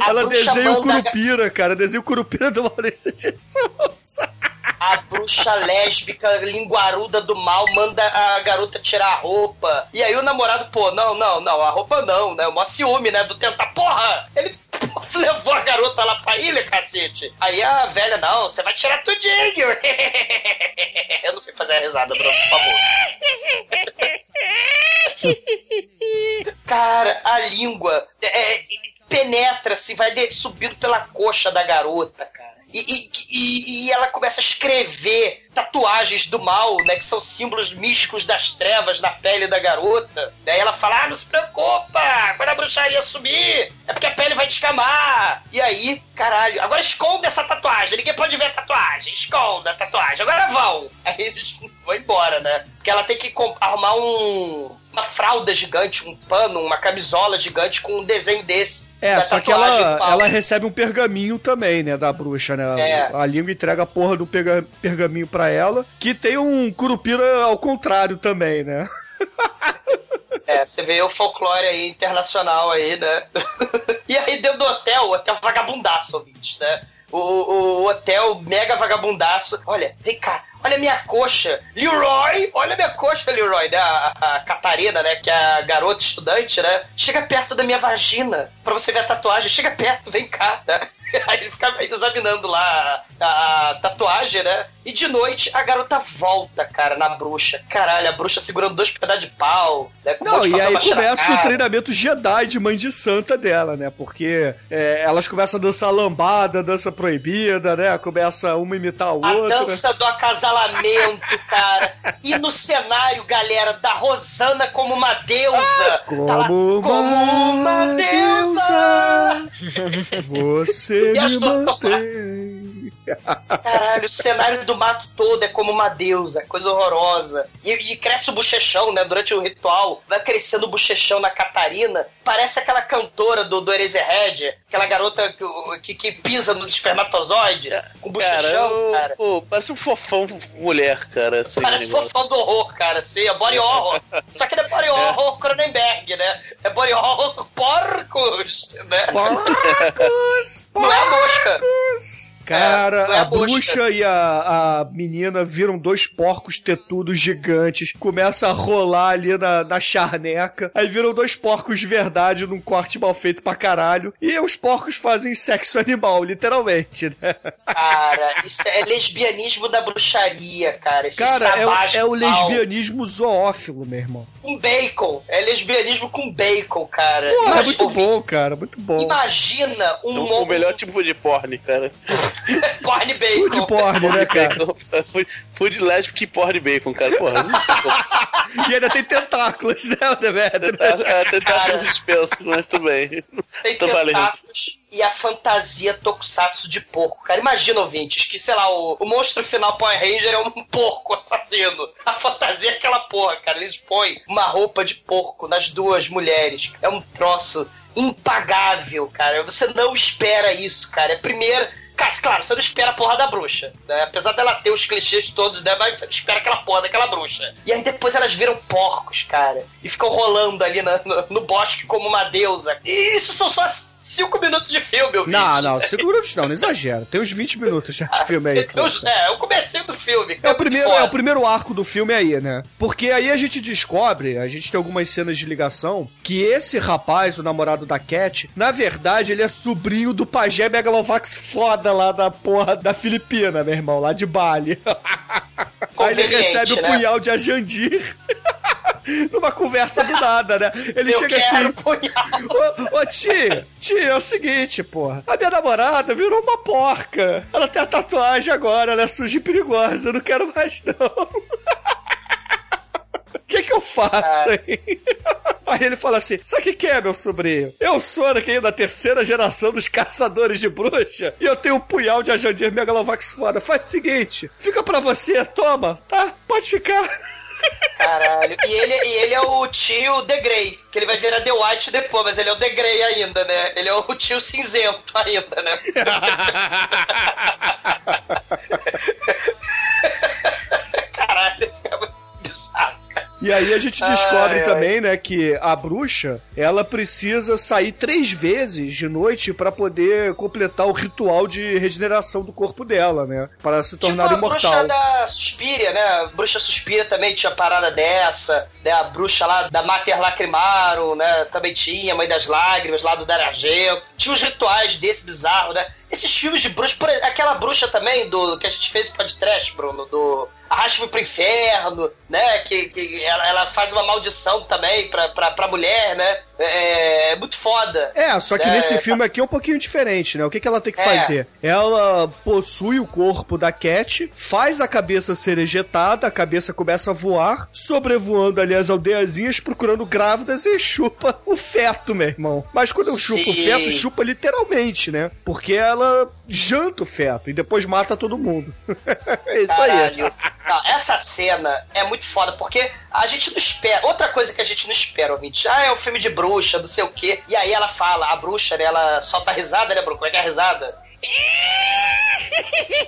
A Ela desenha o Curupira, cara. Desenha o Curupira do Maurício de Souza. A bruxa lésbica, linguaruda do mal, manda a garota tirar a roupa. E aí o namorado, pô, não, não, não, a roupa não, né? O maior ciúme, né? Do tentar, porra! Ele levou a garota lá pra ilha, cacete. Aí a velha, não, você vai tirar tudinho. Eu não sei fazer a risada, Bruno, por favor. Cara, a língua é, penetra-se, vai de- subindo pela coxa da garota, cara. E, e- e- ela começa a escrever tatuagens do mal, né? Que são símbolos místicos das trevas na pele da garota. Daí ela fala: Ah, não se preocupa, quando a bruxaria subir, é porque a pele vai descamar. E aí, caralho, agora esconda essa tatuagem, ninguém pode ver a tatuagem, esconda a tatuagem, agora vão. Aí eles vão embora, né? Porque ela tem que arrumar um. Uma fralda gigante, um pano, uma camisola gigante com um desenho desse. É, só que ela, ela recebe um pergaminho também, né, da bruxa, né? É. A língua entrega a porra do pega- pergaminho pra ela, que tem um curupira ao contrário também, né? É, você vê o folclore aí internacional aí, né? e aí dentro do hotel, o hotel vagabundaço, ouvintes, né? O, o, hotel mega vagabundaço. Olha, vem cá, olha a minha coxa. Leroy, olha a minha coxa, Leroy, né? A, a Catarina, né? Que é a garota estudante, né? Chega perto da minha vagina pra você ver a tatuagem. Chega perto, vem cá, né? Aí ele fica examinando lá a, a tatuagem, né? E de noite a garota volta, cara, na bruxa. Caralho, a bruxa segurando dois pedaços de pau. Né, Não, de e aí começa o treinamento Jedi de mãe de santa dela, né? Porque é, elas começam a dançar lambada, dança proibida, né? Começa uma imitar a A outra. dança do acasalamento, cara. E no cenário, galera, da Rosana como uma deusa. Tá lá, Como como uma deusa. Você E me mantém. Caralho, o cenário do mato todo é como uma deusa, coisa horrorosa. E, e cresce o bochechão, né? Durante o ritual, vai crescendo o bochechão na Catarina. Parece aquela cantora do, do Eraserhead, aquela garota que, que, que pisa nos espermatozoides, com bochechão, Cara, cara. o- pô, parece um fofão mulher, cara. Assim, Parece negócio. fofão do horror, cara. Assim, é body horror. Só que não é body horror Cronenberg, né? É body horror porcos, né? Porcos! Não é a mosca. Cara, É, é a a bruxa e a, a menina viram dois porcos tetudos gigantes, começa a rolar ali na, na charneca, aí viram dois porcos de verdade num corte mal feito pra caralho, e os porcos fazem sexo animal, literalmente, né? Cara, isso é lesbianismo da bruxaria, cara. Esse Cara, é, o- é o lesbianismo zoófilo, meu irmão. Com bacon. É lesbianismo com bacon, cara. Pô, é Imagina- muito bom, cara, muito bom. Imagina um É o monte melhor tipo de porn, cara. porn bacon. Food porn, né, cara? Bacon. Food, food lésbico e porn bacon, cara. Porra. E ainda tem tentáculos, né, Demetrio? Tentar com suspenso, mas tudo bem. Tem Tô valendo. tentáculos e a fantasia tokusatsu de porco. Cara, imagina, ouvintes, que, sei lá, o, o monstro final Power Ranger é um porco assassino. A fantasia é aquela porra, cara. Eles põem uma roupa de porco nas duas mulheres. É um troço impagável, cara. Você não espera isso, cara. É primeiro... Cara, claro, você não espera a porra da bruxa, né? Apesar dela ter os clichês todos, né? Mas você não espera aquela porra daquela bruxa. E aí depois elas viram porcos, cara. E ficam rolando ali na- no, no bosque como uma deusa. E isso são só cinco minutos de filme, eu Não, não, cinco minutos não, não exagera. Tem uns 20 minutos já de filme aí. pô. É, eu comecei do filme. É o, muito primeiro, é o primeiro arco do filme aí, né? Porque aí a gente descobre, a gente tem algumas cenas de ligação, que esse rapaz, o namorado da Cat, na verdade, ele é sobrinho do pajé Megalovax foda lá da porra da Filipina, meu irmão, lá de Bali. aí ele recebe o né? punhal de Ajandir. Numa conversa do nada, né? Ele Eu chega assim. Ô, ô tia, tia, é o seguinte, porra. A minha namorada virou uma porca. Ela tem a tatuagem agora, ela é suja e perigosa. Eu não quero mais, não. O que que eu faço aí? Aí ele fala assim: Sabe o que, que é, meu sobrinho? Eu sou daqui da terceira geração dos caçadores de bruxa e eu tenho um punhal de Ajandir Megalovax fora. Faz o seguinte: fica pra você, toma, tá? Pode ficar. Caralho. E ele, e ele é o tio The Grey, que ele vai virar The White depois, mas ele é o The Grey ainda, né? Ele é o tio cinzento ainda, né? aí a gente descobre Ai, ai. também, né, que a bruxa, ela precisa sair três vezes de noite pra poder completar o ritual de regeneração do corpo dela, né? Para se tornar tipo a imortal. bruxa da Suspiria, né? A bruxa Suspiria também tinha parada dessa, né? A bruxa lá da Mater Lacrimarum, né? Também tinha, Mãe das Lágrimas, lá do Dario Argento. Tinha uns rituais desse bizarro, né? Esses filmes de bruxa, aquela bruxa também do que a gente fez podcast, Bruno, do Arraste-me pro Inferno, né? Que, que ela, ela faz uma maldição também pra, pra, pra mulher, né? É, é muito foda. É, só que É, nesse filme aqui é um pouquinho diferente, né? O que, que ela tem que É. fazer? Ela possui o corpo da Cat, faz a cabeça ser ejetada, a cabeça começa a voar, sobrevoando ali as aldeiazinhas, procurando grávidas e chupa o feto, meu irmão. Mas quando eu chupo o Sim. feto, chupa literalmente, né? Porque ela janta o feto e depois mata todo mundo. é isso aí. Não, essa cena é muito foda, porque a gente não espera. Outra coisa que a gente não espera, ouvinte. Ah, é um filme de bruxa, não sei o quê. E aí ela fala, a bruxa, né? Ela solta a risada, né, Bruno? Como é que é a risada?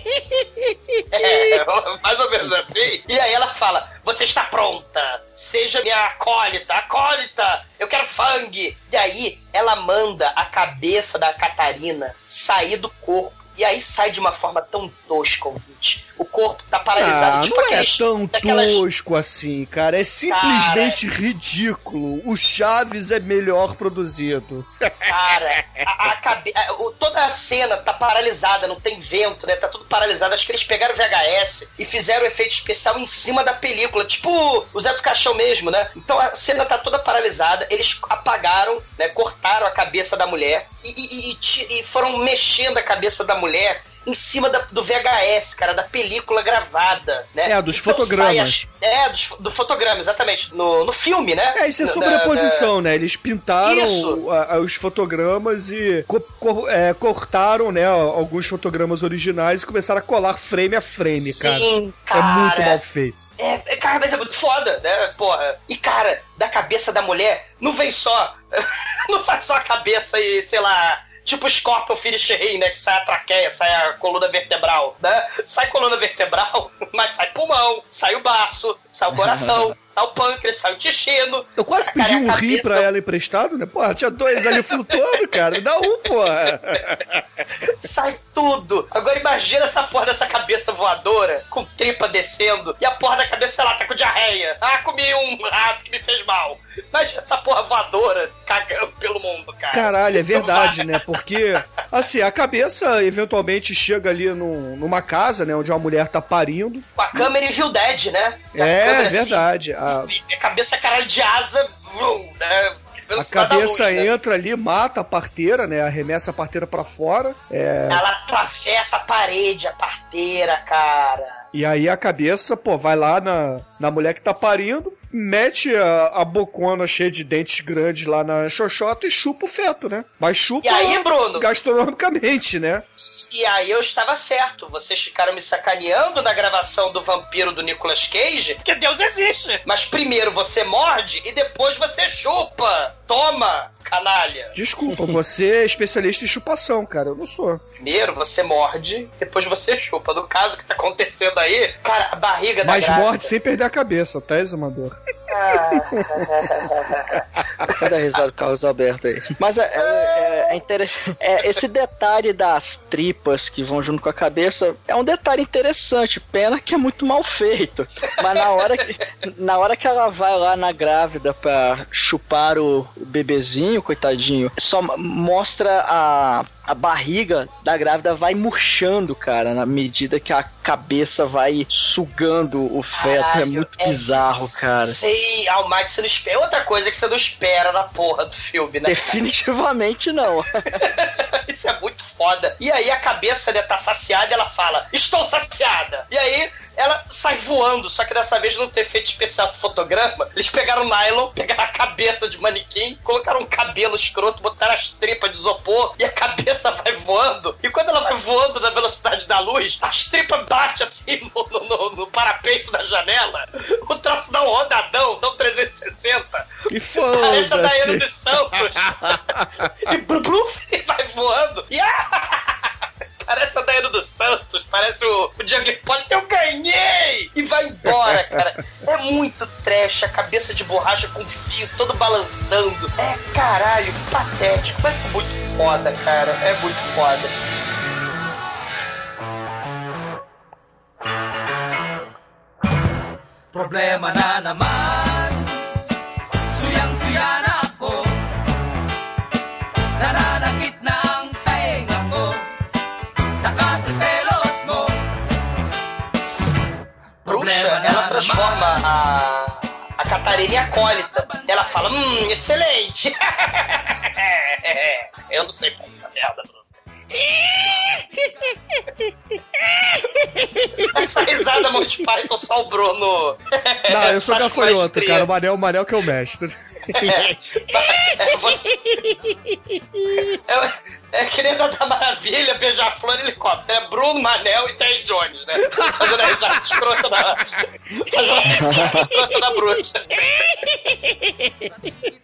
É, mais ou menos assim. E aí ela fala: você está pronta. Seja minha acólita, acólita, eu quero fang. E aí ela manda a cabeça da Catarina sair do corpo. E aí sai de uma forma tão tosca, ouvinte. O corpo tá paralisado, Ah, tipo não é aqueles, tão daquelas tosco assim, cara. É simplesmente ridículo. O Chaves é melhor produzido. Cara, a, a cabe... toda a cena tá paralisada, não tem vento, né? Tá tudo paralisado. Acho que eles pegaram o VHS e fizeram o efeito especial em cima da película, tipo o Zé do Caixão mesmo, né? Então a cena tá toda paralisada, eles apagaram, né? Cortaram a cabeça da mulher e, e- e e foram mexendo a cabeça da mulher em cima da- do VHS, cara, da película gravada, né? É, dos Então fotogramas. É, dos, do fotograma, exatamente. No, no filme, né? É, isso é Na- sobreposição, né? Eles pintaram a- a- os fotogramas e co- co- é, cortaram, né, alguns fotogramas originais e começaram a colar frame a frame, cara. Sim, É muito cara. mal feito. É, é, cara, mas é muito foda, né? Porra. E, cara, da cabeça da mulher, não vem só. não faz só a cabeça e, sei lá. Tipo Scorpion Finish Rei, né? Que sai a traqueia, sai a coluna vertebral, né? Sai coluna vertebral, mas sai pulmão, sai o baço, sai o coração, sai o pâncreas, sai o intestino. Eu quase pedi um rim pra ela emprestado, né? Porra, tinha dois ali flutuando, cara. Dá um, porra. Sai tudo. Agora imagina essa porra dessa cabeça voadora, com tripa descendo, e a porra da cabeça, sei lá, tá com diarreia. Ah, comi um rato que me fez mal. Imagina essa porra voadora cagando pelo mundo, cara. Caralho, é verdade, né? Porque, assim, a cabeça eventualmente chega ali num- numa casa, né? Onde uma mulher tá parindo. Com a câmera Evil Dead, né? A É, câmera verdade. A, Assim, e a cabeça caralho de asa, vrum, né? a cabeça luz, né? entra ali, mata a parteira, né? Arremessa a parteira pra fora. É, Ela atravessa a parede, a parteira, cara. e aí a cabeça, pô, vai lá na, na mulher que tá parindo, mete a, a bocona cheia de dentes grandes lá na xoxota e chupa o feto, né? Mas chupa E aí, Bruno? gastronomicamente, né? E aí eu estava certo. Vocês ficaram me sacaneando na gravação do vampiro do Nicolas Cage. Porque Deus existe. Mas primeiro você morde e depois você chupa. Toma, canalha. Desculpa, você é especialista em chupação, cara. Eu não sou. Primeiro você morde, depois você chupa. No caso que tá acontecendo aí, cara, a barriga da Mas grávida- morde sem perder a cabeça, tá, examador? Cadê a risada do Carlos Alberto aí? Mas é, é, é interessante. É, esse detalhe das tripas que vão junto com a cabeça é um detalhe interessante. Pena que é muito mal feito. Mas na hora que, na hora que ela vai lá na grávida pra chupar o bebezinho, coitadinho, só mostra a. A barriga da grávida vai murchando, cara, na medida que a cabeça vai sugando o feto. é Caralho, muito é bizarro, cara. Sei, Almighty, você não espera. Outra coisa que você não espera na porra do filme, né? Definitivamente não. Isso é muito foda. E aí a cabeça dela tá saciada e ela fala: Estou saciada. E aí ela sai voando, só que dessa vez não tem efeito especial do fotograma. Eles pegaram o nylon, pegaram a cabeça de manequim, colocaram um cabelo escroto, botaram as tripas de isopor e a cabeça vai voando. E quando ela vai voando na velocidade da luz, as tripas batem assim no, no, no- no parapeito da janela. O troço dá um rodadão, dá um 360. E Parece a Daiane foda-se. dos Santos. e blu, blu, e vai voando. E ah, Parece a Daiane dos Santos, parece o, o Django Poli, eu ganhei! E vai embora, cara. É muito trash, a cabeça de borracha com fio todo balançando. É caralho, patético. É muito foda, cara. É muito foda. Problema na Suyang-suya transforma a, a Catarina em acólita. Ela fala, hum, excelente. Eu não sei fazer essa merda, Bruno. Essa risada Monty Python só o Bruno. Não, eu sou gafanhoto, maestria. cara. O Manel, o Manel que é o mestre. É, você... é, é que nem da Maravilha, Beija-Flor e Helicóptero. É Bruno, Manel e Terry Jones, né? Fazendo a risada escrota da... Fazendo a risada escrota da bruxa.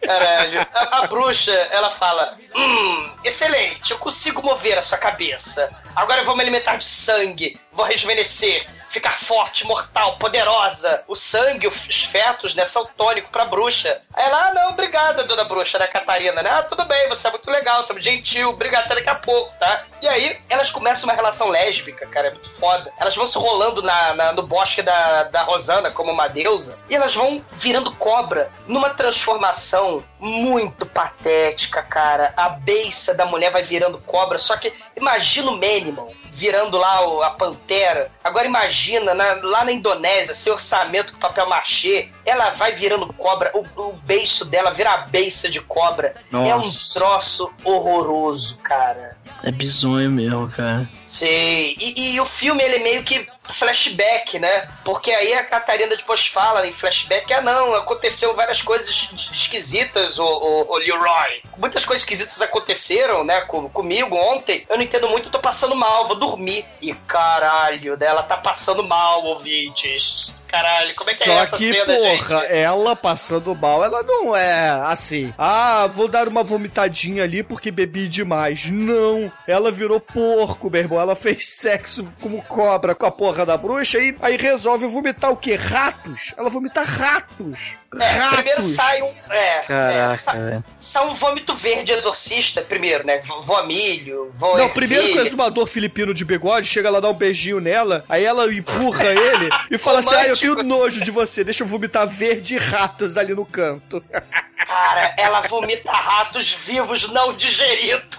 Caralho. A, a bruxa, ela fala: Hum, excelente, eu consigo mover a sua cabeça. Agora me alimentar de sangue, vou rejuvenescer. Ficar forte, mortal, poderosa. O sangue, os fetos, né, são tônicos pra bruxa. Aí ela, ah, não, obrigada, dona bruxa, né, Catarina, né? Ah, tudo bem, você é muito legal, você é gentil, obrigado, até daqui a pouco, tá? E aí, elas começam uma relação lésbica, cara, é muito foda. Elas vão se rolando na, na- no bosque da, da Rosana como uma deusa, e elas vão virando cobra numa transformação muito patética, cara. A beiça da mulher vai virando cobra, só que imagina o Manimal virando lá a pantera. Agora imagina, na- lá na Indonésia, seu orçamento com papel machê, ela vai virando cobra, o, o beiço dela vira a beiça de cobra. É um Nossa. troço horroroso, cara. É bizonho mesmo, cara. Sei. E, e o filme, ele é meio que flashback, né? Porque aí a Catarina depois fala em flashback, ah não, aconteceu várias coisas es- esquisitas, o, o, o Leroy. Muitas coisas esquisitas aconteceram, né, com- comigo ontem. Eu não entendo muito, eu tô passando mal, vou dormir. E caralho, né, ela tá passando mal, ouvintes. Caralho, como é que Só é essa que, cena, porra, gente? ela passando mal, ela não é assim. Ah, vou dar uma vomitadinha ali porque bebi demais. Não. Ela virou porco, meu irmão. Ela fez sexo como cobra com a porra da bruxa e aí resolve vomitar o quê? Ratos. Ela vomita ratos. É, ratos. primeiro sai um. É, é, Caraca, sa- velho. sai um vômito verde exorcista, primeiro, né? Vó milho, vó Não, primeiro que o exumador filipino de bigode chega lá, dá um beijinho nela, aí ela empurra ele e fala assim: Ah, eu tenho nojo de você, deixa eu vomitar verde e ratos ali no canto. Cara, ela vomita ratos vivos não digeridos.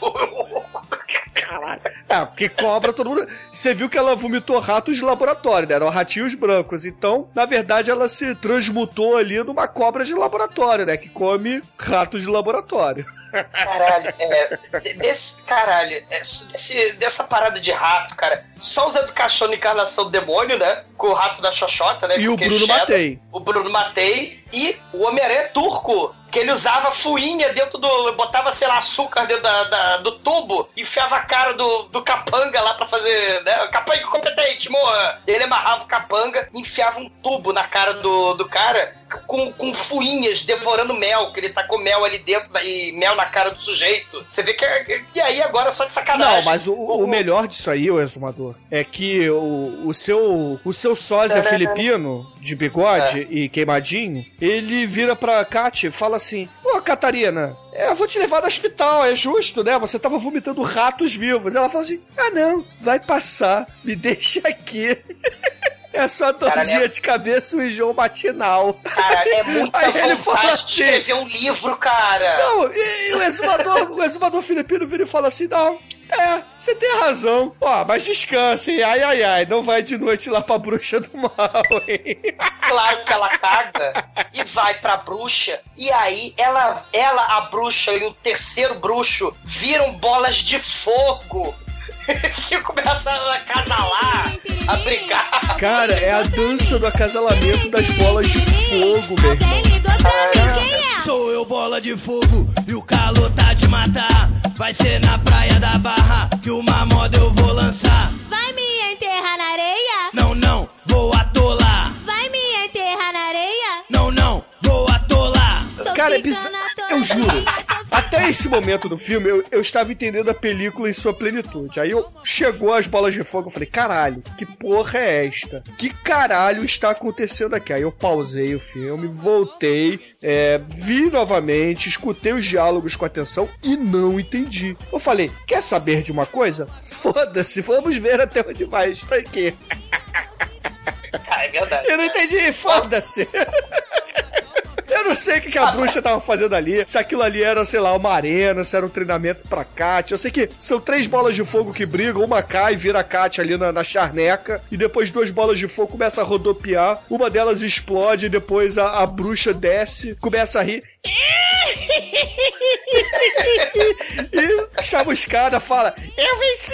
É, porque cobra todo mundo. Você viu que ela vomitou ratos de laboratório, né? Eram ratinhos brancos. Então, na verdade, ela se transmutou ali numa cobra de laboratório, né? Que come ratos de laboratório. Caralho, é. de- Desse. Caralho, é, desse- dessa parada de rato, cara. Só os educação de encarnação do demônio, né? Com o rato da Xoxota, né? E o Bruno shadow. Matei. O Bruno Matei e o Homem-Aranha turco. Que ele usava fuinha dentro do. botava, sei lá, açúcar dentro da, da- do tubo, enfiava a cara do, do capanga lá pra fazer. Né? Capanga incompetente, morra! Ele amarrava o capanga enfiava um tubo na cara do, do cara com, com fuinhas devorando mel, que ele tá com mel ali dentro e mel na cara do sujeito. Você vê que. é- E aí agora só de sacanagem. Não, mas o, o melhor disso aí, o exumador, é que o, o seu o seu sósia filipino de bigode e queimadinho, ele vira pra Kat e fala assim: Ô, Catarina, é, eu vou te levar no hospital, é justo, né? Você tava vomitando ratos vivos. Ela fala assim: Ah, não, vai passar, me deixa aqui. É só dorzinha Cara, de cabeça e enjoo matinal. Cara, é muita Aí ele fala assim- de escrever um livro, cara. Não, e, e o exumador, o exumador filipino vira e fala assim: não. É, você tem razão. Ó, mas descansa, hein? Ai, ai, ai. Não vai de noite lá pra bruxa do mal, hein? Claro que ela caga e vai pra bruxa. E aí ela, ela, a bruxa e o terceiro bruxo viram bolas de fogo. que começam a acasalar, a brigar. Cara, é a dança do acasalamento das bolas de fogo, meu irmão. Sou eu bola de fogo e o calor tá de matar. Vai ser na praia da barra que uma moda eu vou lançar. Cara, é bizarro. Eu juro. Até esse momento do filme, eu, eu estava entendendo a película em sua plenitude. Aí eu chegou as bolas de fogo, eu falei, caralho, que porra é esta? Que caralho está acontecendo aqui? Aí eu pausei o filme, voltei, é, vi novamente, escutei os diálogos com atenção e não entendi. Eu falei, quer saber de uma coisa? Foda-se, vamos ver até onde vai isso aqui. Cara, é verdade. Eu não entendi, foda-se. Eu não sei o que, a bruxa tava fazendo ali. Se aquilo ali era, sei lá, uma arena, se era um treinamento pra Kat. Eu sei que são três bolas de fogo que brigam, uma cai, vira a Kat ali na, na charneca, e depois duas bolas de fogo começam a rodopiar, uma delas explode, e depois a, a bruxa desce, começa a rir. E chamuscada fala: Eu venci!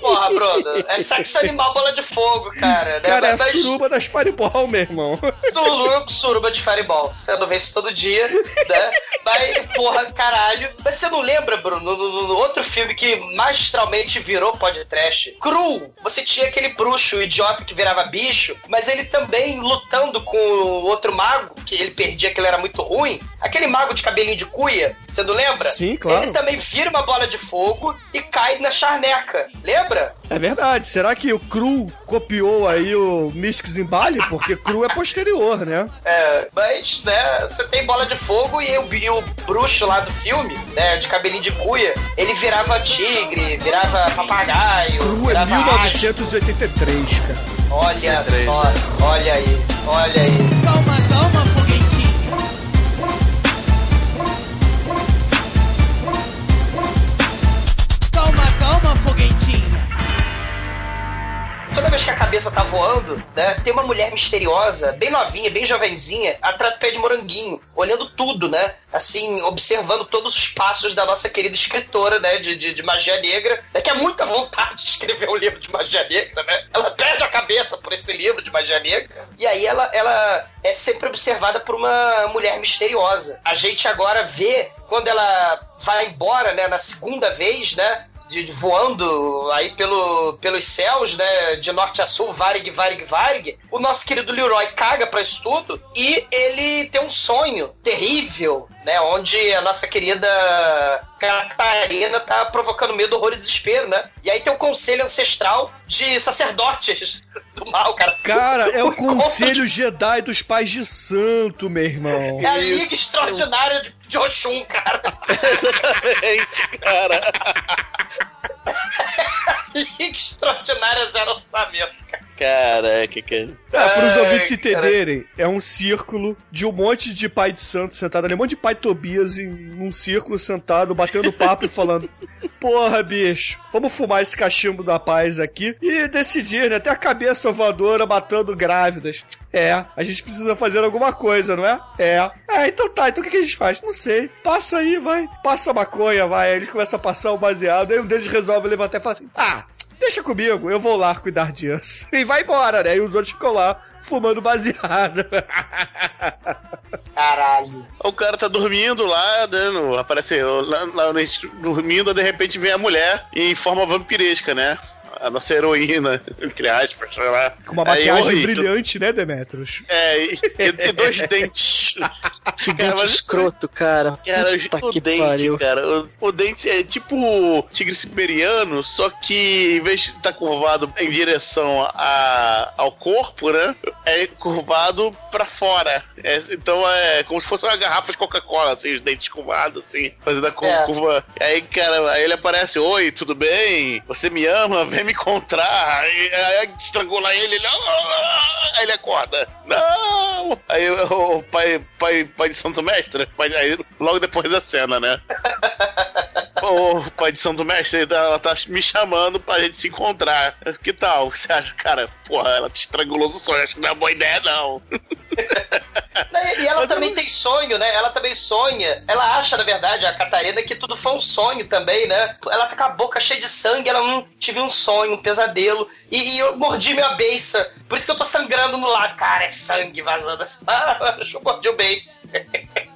Porra, Bruno, é sexo animal bola de fogo, cara. Né? Cara, é a Mas- suruba das Fireball, meu irmão. Suruba, suruba de fireball. Você não isso todo dia, né? Mas, porra, caralho. Mas você não lembra, Bruno, no, no- no outro filme que magistralmente virou podcast? Cru! Você tinha aquele bruxo idiota que virava bicho, mas ele também lutando com o outro mago, que ele perdia que ele era muito ruim, aquele mago de cabelinho de cuia, você não lembra? Sim, claro. Ele também vira uma bola de fogo e cai na charneca, lembra? É verdade. Será que o Cru copiou aí o Mystics em Bali? Porque Cru é posterior, né? É, mas, né, você tem bola de fogo e o, e o bruxo lá do filme, né, de cabelinho de cuia, ele virava tigre, virava papagaio, Cru é virava ágil. 1983, cara. Olha só, olha aí, olha aí. Calma, vez que a cabeça tá voando, né, tem uma mulher misteriosa, bem novinha, bem jovenzinha, atrás do pé de moranguinho, olhando tudo, né? Assim, observando todos os passos da nossa querida escritora, né, de, de, de magia negra, né, que é muita vontade de escrever um livro de magia negra, né? Ela perde a cabeça por esse livro de magia negra, e aí ela, ela é sempre observada por uma mulher misteriosa. A gente agora vê, quando ela vai embora, né, na segunda vez, né, de, de voando aí pelo, pelos céus, né, de norte a sul, Varig, Varig, Varig, o nosso querido Leroy caga pra isso tudo e ele tem um sonho terrível, né, onde a nossa querida Catarina tá provocando medo, horror e desespero, né? E aí tem o conselho ancestral de sacerdotes do mal, cara. Cara, é o Conselho Jedi dos Pais de Santo, meu irmão. É a Liga Extraordinária de, de Oxum, cara. Exatamente, cara. Liga Extraordinária Zero Orçamento, cara. Caraca, cara. É, para os Ai, ouvintes cara. entenderem, é um círculo de um monte de pai de santo sentado ali, um monte de pai Tobias em um círculo sentado, batendo papo e falando: Porra, bicho, vamos fumar esse cachimbo da paz aqui e decidir, né? Até a cabeça voadora matando grávidas. É, a gente precisa fazer alguma coisa, não é? É. É, então tá, então o que, a gente faz? Não sei. Passa aí, vai. Passa a maconha, vai. Aí eles começam a passar o baseado, aí um deles resolve levantar e falar assim: Ah, deixa comigo, eu vou lá cuidar disso. E vai embora, né? E os outros ficam lá fumando baseado. Caralho. O cara tá dormindo lá, né? no- aparece lá, lá dormindo, de repente vem a mulher em forma vampiresca, né? A nossa heroína, entre aspas, sei lá. Com uma Aí, maquiagem tu- brilhante, né, Demetrius? É, e, e- dois dentes. Que Cara, dente mas- escroto, cara. Cara, Puta o que dente, pariu. cara. O, o dente é tipo tigre siberiano, só que em vez de estar curvado em direção a, ao corpo, né? É curvado pra fora. É, então é como se fosse uma garrafa de Coca-Cola, assim, os dentes curvados, assim, fazendo a É. curva. Aí, cara, aí ele aparece: Oi, tudo bem? Você me ama? Vem me encontrar. Aí, aí estrangula ele, ele. "Ah!" Aí ele acorda. Não! Aí o pai, pai, pai de Santo Mestre, pai, aí, logo depois da cena, né? Ô, pai de Santo Mestre, ela tá me chamando pra gente se encontrar. Que tal? Você acha, cara, porra, ela te estrangulou no sonho, acho que não é boa ideia, não. E ela também tem sonho, né? Ela também sonha. Ela acha, na verdade, a Catarina, que tudo foi um sonho também, né? Ela tá com a boca cheia de sangue, ela hum, tive um sonho, um pesadelo. E, e eu mordi minha beiça. Por isso que eu tô sangrando no lado. Cara, é sangue vazando. Ah, eu mordi o beiço.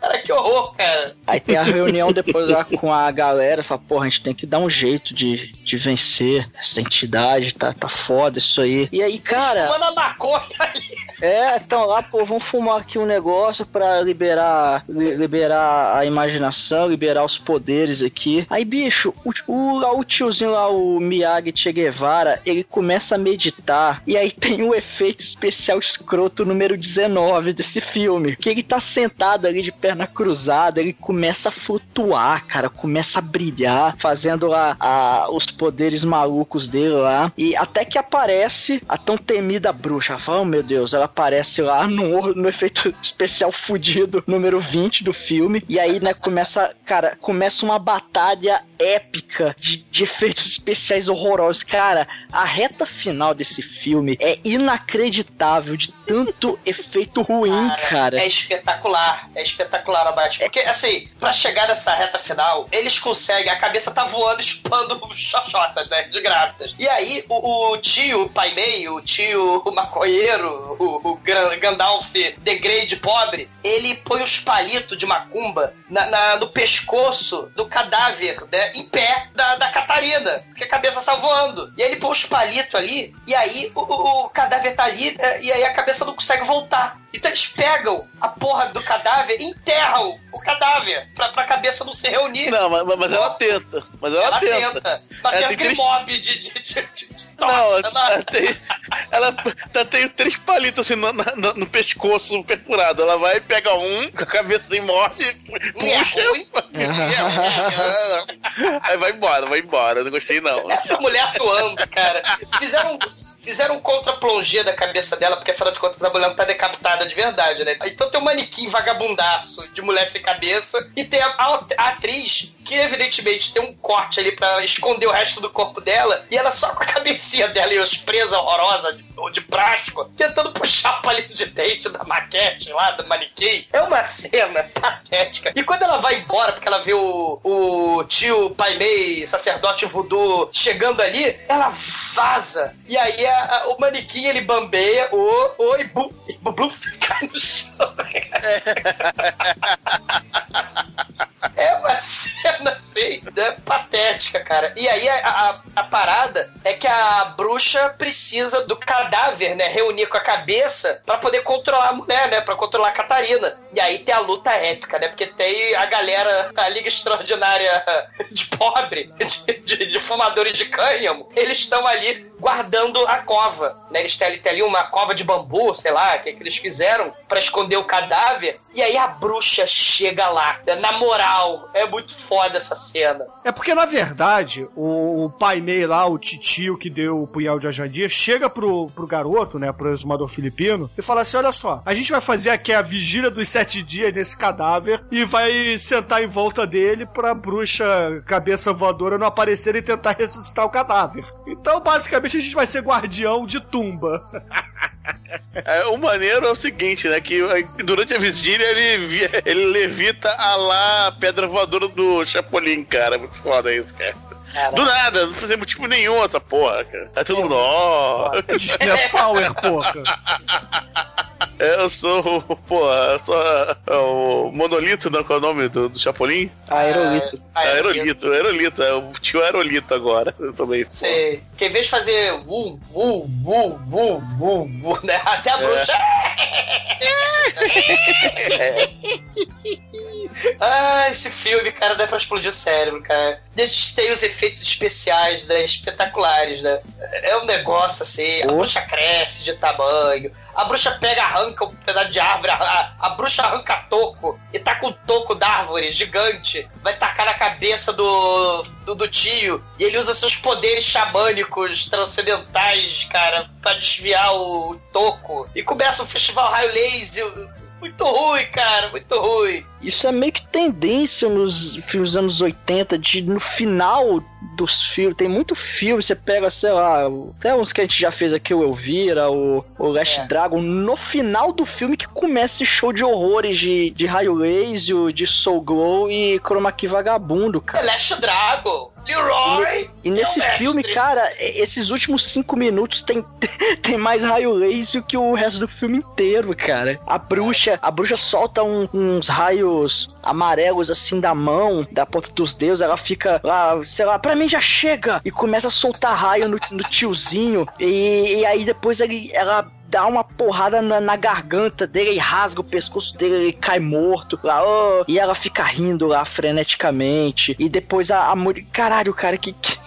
Cara, que horror, cara. Aí tem a reunião depois lá com a galera, fala, porra, a gente tem que dar um jeito de, de vencer essa entidade, tá, tá foda isso aí. E aí, cara, Fumando a maconha ali. é, então lá, pô, vamos fumar aqui um negócio pra liberar, li- liberar a imaginação, liberar os poderes aqui. Aí, bicho, o, o, o tiozinho lá, o Miyagi Che Guevara, ele começa a meditar, e aí tem o efeito especial escroto número 19 desse filme, que ele tá sentado ali de perna cruzada, ele começa a flutuar, cara, começa a brilhar, fazendo lá a- os poderes malucos dele lá, e até que aparece a tão temida bruxa. Ela fala, oh meu Deus, ela aparece lá no, no efeito especial fudido número 20 do filme, e aí, né, começa, cara, começa uma batalha épica de, de efeitos especiais horrorosos. Cara, a reta final desse filme é inacreditável de tanto efeito ruim, cara. É espetacular, é espetacular a Batman. Porque, assim, pra chegar nessa reta final, eles conseguem, a cabeça tá voando, espando xoxotas, né, de grávidas. E aí, o, o tio, o pai meio, o tio o maconheiro, o, o Gandalf degrade pobre, ele põe os palitos de macumba na, na- no pescoço do cadáver, né, em pé da, da Catarina, porque a cabeça saiu voando. E aí ele põe os palitos ali, e aí o, o- o cadáver tá ali, é, e aí a cabeça não consegue voltar. Então eles pegam a porra do cadáver e enterram o cadáver pra, pra cabeça não se reunir. Não, mas, mas ela tenta. Mas ela, Ela tenta. tenta. Mas Ela tem tem aquele três- mob de, de, de, de, Não, tocha, ela, né? tem, ela tá- tem três palitos assim no, no- no pescoço perfurado. Ela vai, pega um, com a cabeça assim, morde, puxa. Aí vai embora, vai embora. Não gostei, não. Essa mulher atuando, cara. Fizeram, fizeram um contra-plongê da cabeça dela, porque afinal de contas a mulher não tá decapitada de verdade, né? Então tem um manequim vagabundaço de mulher sem cabeça e tem a, a- a atriz que evidentemente tem um corte ali pra esconder o resto do corpo dela e ela só com a cabecinha dela e os presa horrorosa de, de plástico tentando puxar palito de dente da maquete lá, do manequim. É uma cena patética. E quando ela vai embora, porque ela vê o, o tio Pai Mei, sacerdote voodoo, chegando ali, ela vaza. E aí a- a- o manequim ele bambeia, o, o bum, e bum, bum, cai no chão. É uma cena assim, né, patética, cara. E aí a, a, a parada é que a bruxa precisa do cadáver, né? Reunir com a cabeça pra poder controlar a mulher, né? Pra controlar a Catarina. E aí tem a luta épica, né? Porque tem a galera, a Liga Extraordinária de pobre, de, de, de fumadores de cânhamo, eles estão ali guardando a cova, né? Eles têm, têm ali uma cova de bambu, sei lá, que, que eles fizeram pra esconder o cadáver. E aí a bruxa chega lá. Na moral, é muito foda essa cena. É porque, na verdade, o, o pai Mei lá, o titio que deu o punhal de Ajandir, chega pro, pro garoto, né, pro exumador filipino, e fala assim: olha só, a gente vai fazer aqui a vigília dos sete dias desse cadáver e vai sentar em volta dele pra bruxa cabeça voadora não aparecer e tentar ressuscitar o cadáver. Então, basicamente, a gente vai ser guardião de tumba. É, o maneiro é o seguinte, né? Que durante a vigília ele, ele levita a lá a pedra voadora do Chapolin, cara. Muito foda isso, cara. Do nada, não fazia motivo nenhum essa porra, cara. Aí todo mundo, ó. É Power, porra. Eu sou, porra, eu sou é, o Monolito, não, qual é o nome do, do Chapolin? Aerolito. Aerolito, Aerolito, é o tio Aerolito agora. Eu também. Sei. Que em vez de fazer uh, uh, uh, uh, uh, né? Até a bruxa. ah, esse filme, cara, dá pra explodir o cérebro, cara. A gente tem os efeitos especiais, né? Espetaculares, né? É um negócio assim, a bruxa cresce de tamanho. A bruxa pega, arranca um pedaço de árvore, a, a bruxa arranca toco e tá com um toco da árvore gigante, vai tacar na cabeça do, do, do tio, e ele usa seus poderes xamânicos transcendentais, cara, pra desviar o, toco. E começa o festival raio laser. Muito ruim, cara, muito ruim. Isso é meio que tendência nos filmes dos anos 80, de no final dos filmes, tem muito filme, você pega, sei lá, até uns que a gente já fez aqui, o Elvira, o, o Last É. Dragon, no final do filme que começa esse show de horrores de, de raio laser, de Soul Glow e Chroma Key vagabundo, cara. Last Dragon, Leroy. E nesse é filme, cara, esses últimos cinco minutos tem, tem mais raio laser que o resto do filme inteiro, cara. A bruxa, a bruxa solta um- uns raios amarelos assim da mão, da ponta dos dedos, ela fica lá, sei lá, pra mim já chega! E começa a soltar raio no, no tiozinho. E, e aí depois ele, ela dá uma porrada na, na garganta dele e rasga o pescoço dele, ele cai morto lá, oh, e ela fica rindo lá freneticamente. E depois a, a mulher. Caralho, cara, que. que...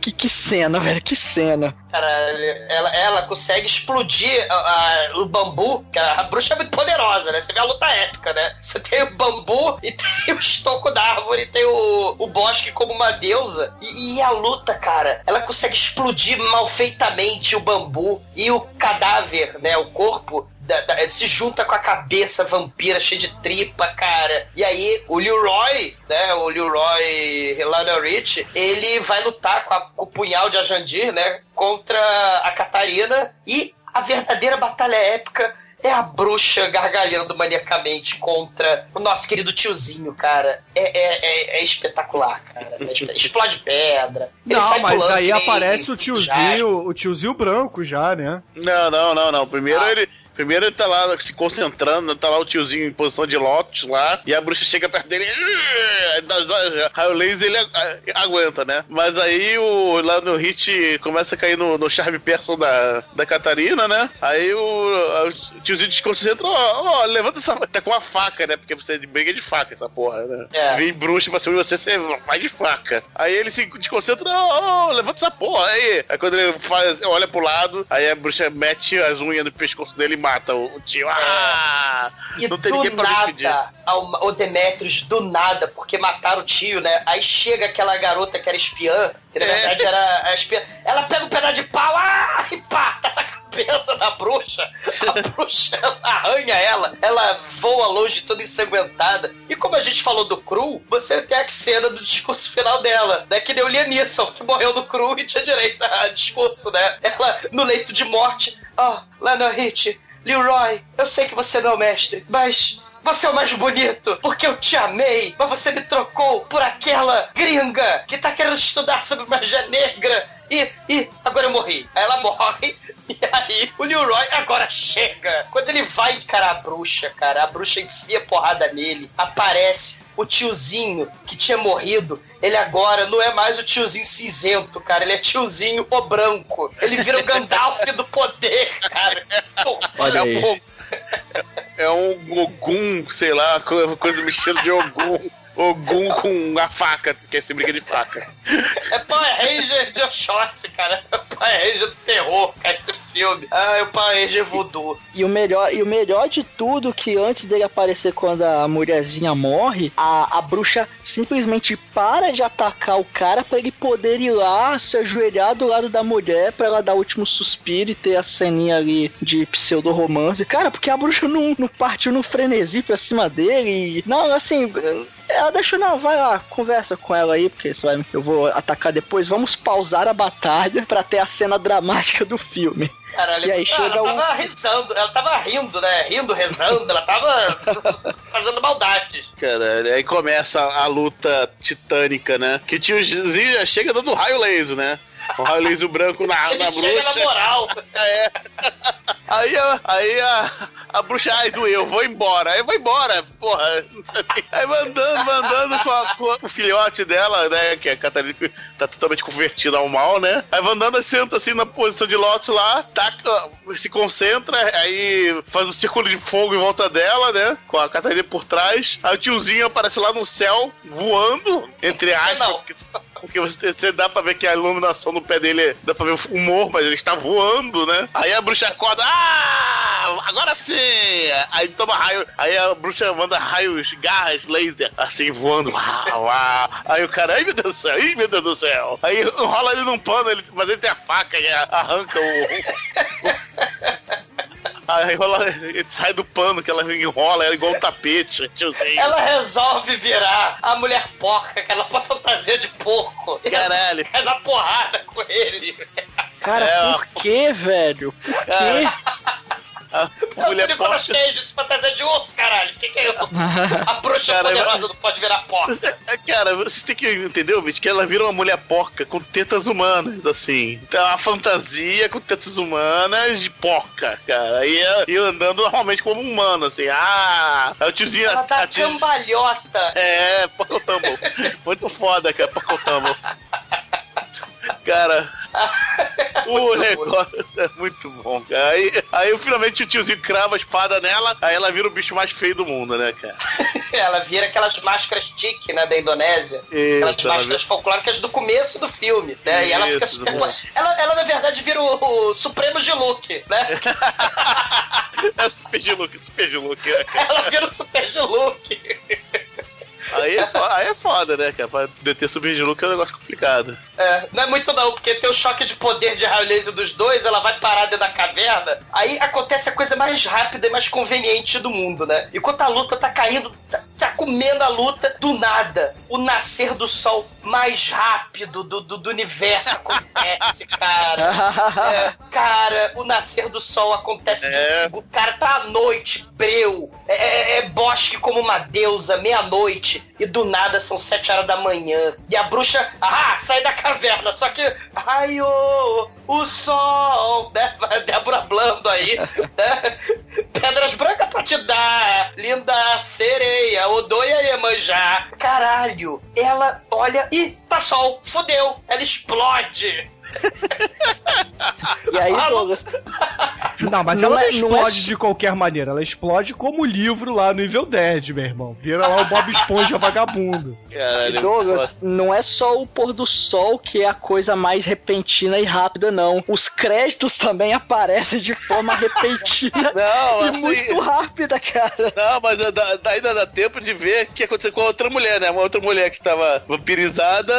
Que, que cena, velho, que cena. Caralho, ela, ela consegue explodir a- a- o bambu, que a, bruxa é muito poderosa, né? Você vê a luta épica, né? Você tem o bambu e tem o estoco da árvore, tem o, o bosque como uma deusa. E, e a luta, cara, ela consegue explodir mal feitamente o bambu e o cadáver, né? O corpo da- da- se junta com a cabeça vampira cheia de tripa, cara. E aí o Leroy, né? O Leroy Lionel Rich, ele vai lutar com, a- com o punhal de Ajandir, né? Contra a Catarina. E a verdadeira batalha épica é a bruxa gargalhando maniacamente contra o nosso querido tiozinho, cara. É, é, é- é espetacular, cara. É Explode pedra. Ele Não, mas aí aparece o tiozinho, o tiozinho branco já, né? Não, não, não, não. Primeiro Ah. ele. Primeiro ele tá lá se concentrando, tá lá o tiozinho em posição de lotus lá, e a bruxa chega perto dele. Aí dá os dois- Aí o laser ele aguenta, né? Mas aí o, lá no hit começa a cair no, no charme person da, da Catarina, né? Aí o, o tiozinho desconcentra, ó, ó, levanta essa. Tá com uma faca, né? Porque você briga de faca essa porra, né? É. Vem bruxa pra cima de você, você vai de faca. Aí ele se desconcentra, ó, ó, levanta essa porra aí. Aí quando ele faz, olha pro lado, aí a bruxa mete as unhas no pescoço dele e mata o, o tio. Ah! E Não tem do ninguém pra nada, ao- o Demetrius, do nada, porque mataram o tio, né? Aí chega aquela garota que era espiã, que na É. verdade era a espiã. Ela pega um pedaço de pau ah, e pá, tá na cabeça da bruxa. A bruxa arranha ela, ela voa longe toda ensanguentada. E como a gente falou do Cru, você tem a cena do discurso final dela, né? Que nem o Liam Neeson, que morreu no Cru e tinha direito a discurso, né? Ela no leito de morte. Ó, lá no Hit, Leroy, eu sei que você não é o mestre, mas você é o mais bonito, porque eu te amei, mas você me trocou por aquela gringa que tá querendo estudar sobre magia negra. E, e agora eu morri. Aí ela morre. E aí o Leroy agora chega. Quando ele vai encarar a bruxa, cara, a bruxa enfia porrada nele. Aparece o tiozinho que tinha morrido. Ele agora não é mais o tiozinho cinzento, cara. Ele é tiozinho o branco. Ele vira o Gandalf do poder, cara. Olha é, aí. é um Ogum, sei lá, co- coisa me estilo de Ogum. Ogum com a faca, porque se briga de faca. É Power Ranger de Oxóssi, cara. É Power Ranger do terror, cara, esse filme. Ah, é o Power Ranger voodoo. E o melhor, e o melhor de tudo que antes dele aparecer quando a mulherzinha morre, a, a bruxa simplesmente para de atacar o cara pra ele poder ir lá se ajoelhar do lado da mulher pra ela dar o último suspiro e ter a ceninha ali de pseudo romance. Cara, porque a bruxa não, não partiu no frenesi pra cima dele. E, não, assim, ela deixou, não, vai lá, conversa com ela aí, porque você vai, eu vou atacar depois. Vamos pausar a batalha pra ter a cena dramática do filme. Caralho, E aí ah, chega ela um- tava rezando, ela tava rindo, né? Rindo, rezando, ela tava fazendo maldades. Caralho, aí começa a, a luta titânica, né? Que o tiozinho já chega dando raio laser, né? O laser branco na, Ele na chega bruxa. na moral. É. Aí, a, aí a, a bruxa, ai, doeu, vou embora. Aí vai embora, porra. Aí vai andando, vai andando com, a- com o filhote dela, né? Que é a Catarina que tá totalmente convertida ao mal, né? Aí vai andando, senta assim na posição de lotus lá, taca, se concentra, aí faz um círculo de fogo em volta dela, né? Com a Catarina por trás. Aí o tiozinho aparece lá no céu, voando, entre aspas. Não. Porque, você, você dá pra ver que a iluminação no pé dele dá pra ver o humor, mas ele está voando, né? Aí a bruxa acorda, ah, agora sim! Aí toma raio, aí a bruxa manda raios, garras, laser, assim voando, uau, uau. Aí o cara, ai meu Deus do céu, ai meu Deus do céu. Aí enrola ele num pano, ele, mas ele tem a faca e arranca o. Aí ele sai do pano que ela enrola, ela igual um tapete, tiozinho. Ela resolve virar a mulher porca, aquela fantasia de porco. Ela Caralho. Cai na porrada com ele. Cara, É, por que, velho? Por quê? A É mulher porca. Cage se fantasia de urso, que, que é? A bruxa Cara, poderosa mas- não pode virar porca. É, Cara, vocês têm que entender, bicho, que ela vira uma mulher porca com tetas humanas, assim. Então, a fantasia com tetas humanas de porca, cara. E, e andando normalmente como um humano, assim. Ah, aí o tiozinho. Ela tá a tia- cambalhota. É, Pocotumble. Muito foda, cara, Pocotumble. Cara, o negócio é muito bom, cara. Aí, aí finalmente o tiozinho crava a espada nela, aí ela vira o bicho mais feio do mundo, né, cara? Ela vira aquelas máscaras tique, né, da Indonésia. aquelas Isso, ela máscaras folclóricas do começo do filme, né? e ela fica Isso, super... ela, ela, na verdade, vira o, o Supremo de Luke, né? É super de look, super de look, né, ela vira o Super de Luke. Aí é, aí é foda, né, cara? Pra deter subir look é um negócio complicado. É, não é muito não, porque tem o choque de poder de raio laser dos dois, ela vai parar dentro da caverna, aí acontece a coisa mais rápida e mais conveniente do mundo, né? Enquanto a luta tá caindo, tá, tá comendo a luta, do nada, o nascer do sol mais rápido do, do, do universo acontece, cara. É, cara, o nascer do sol acontece de um É. segundo. Cara, tá à noite, breu. É, é- é bosque como uma deusa, meia-noite. E do nada são sete horas da manhã. E a bruxa, ah, sai da caverna. Só que, ai, ô, o sol, né? Débora Blando aí, né? te dar, linda sereia, Odoia Iemanjá. Caralho, ela olha e tá sol, fodeu, ela explode. E aí, Douglas, Não, mas Não ela não é- não explode é- de qualquer maneira. Ela explode como o livro lá no Evil Dead, meu irmão. Vira lá o Bob Esponja vagabundo. Caralho, Douglas, não é só o pôr do sol que é a coisa mais repentina e rápida, não. Os créditos também aparecem de forma repentina Não, e assim. muito rápida, cara. Não, mas ainda dá tempo de ver o que aconteceu com a outra mulher, né? Uma outra mulher que tava vampirizada,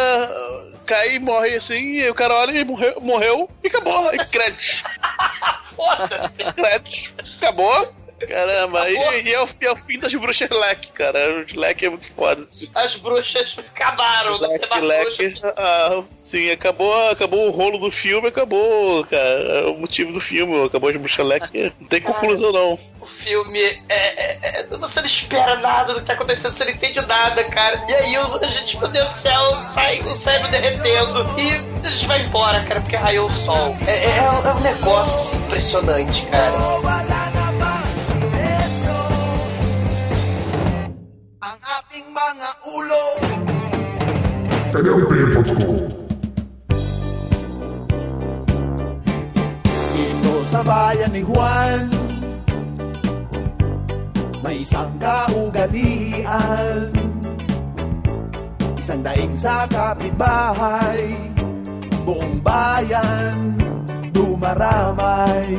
cai e morre assim, e o cara olha e morreu, morreu e acabou. E crédito. Foda-se. crédito. Acabou. Caramba, Acabou. e, e é, o, é o fim das bruxas leque, cara. O leque é muito foda. As bruxas acabaram, Leque, leque. bruxa. Ah, sim, acabou, acabou o rolo do filme, acabou, cara. O motivo do filme, acabou as bruxas leque. Não tem conclusão, não. O filme é, é- é- Você não espera nada do que tá acontecendo, você não entende nada, cara. E aí a gente, meu Deus do céu, sai o cérebro derretendo e a gente vai embora, cara, porque raiou o sol. É, é- é um- é negócio assim, impressionante, cara. Ang ating mga ulo TVUP.com Dito sa bayan ni Juan May isang kaugalian. Isang daing sa kapitbahay Buong bayan Dumaramay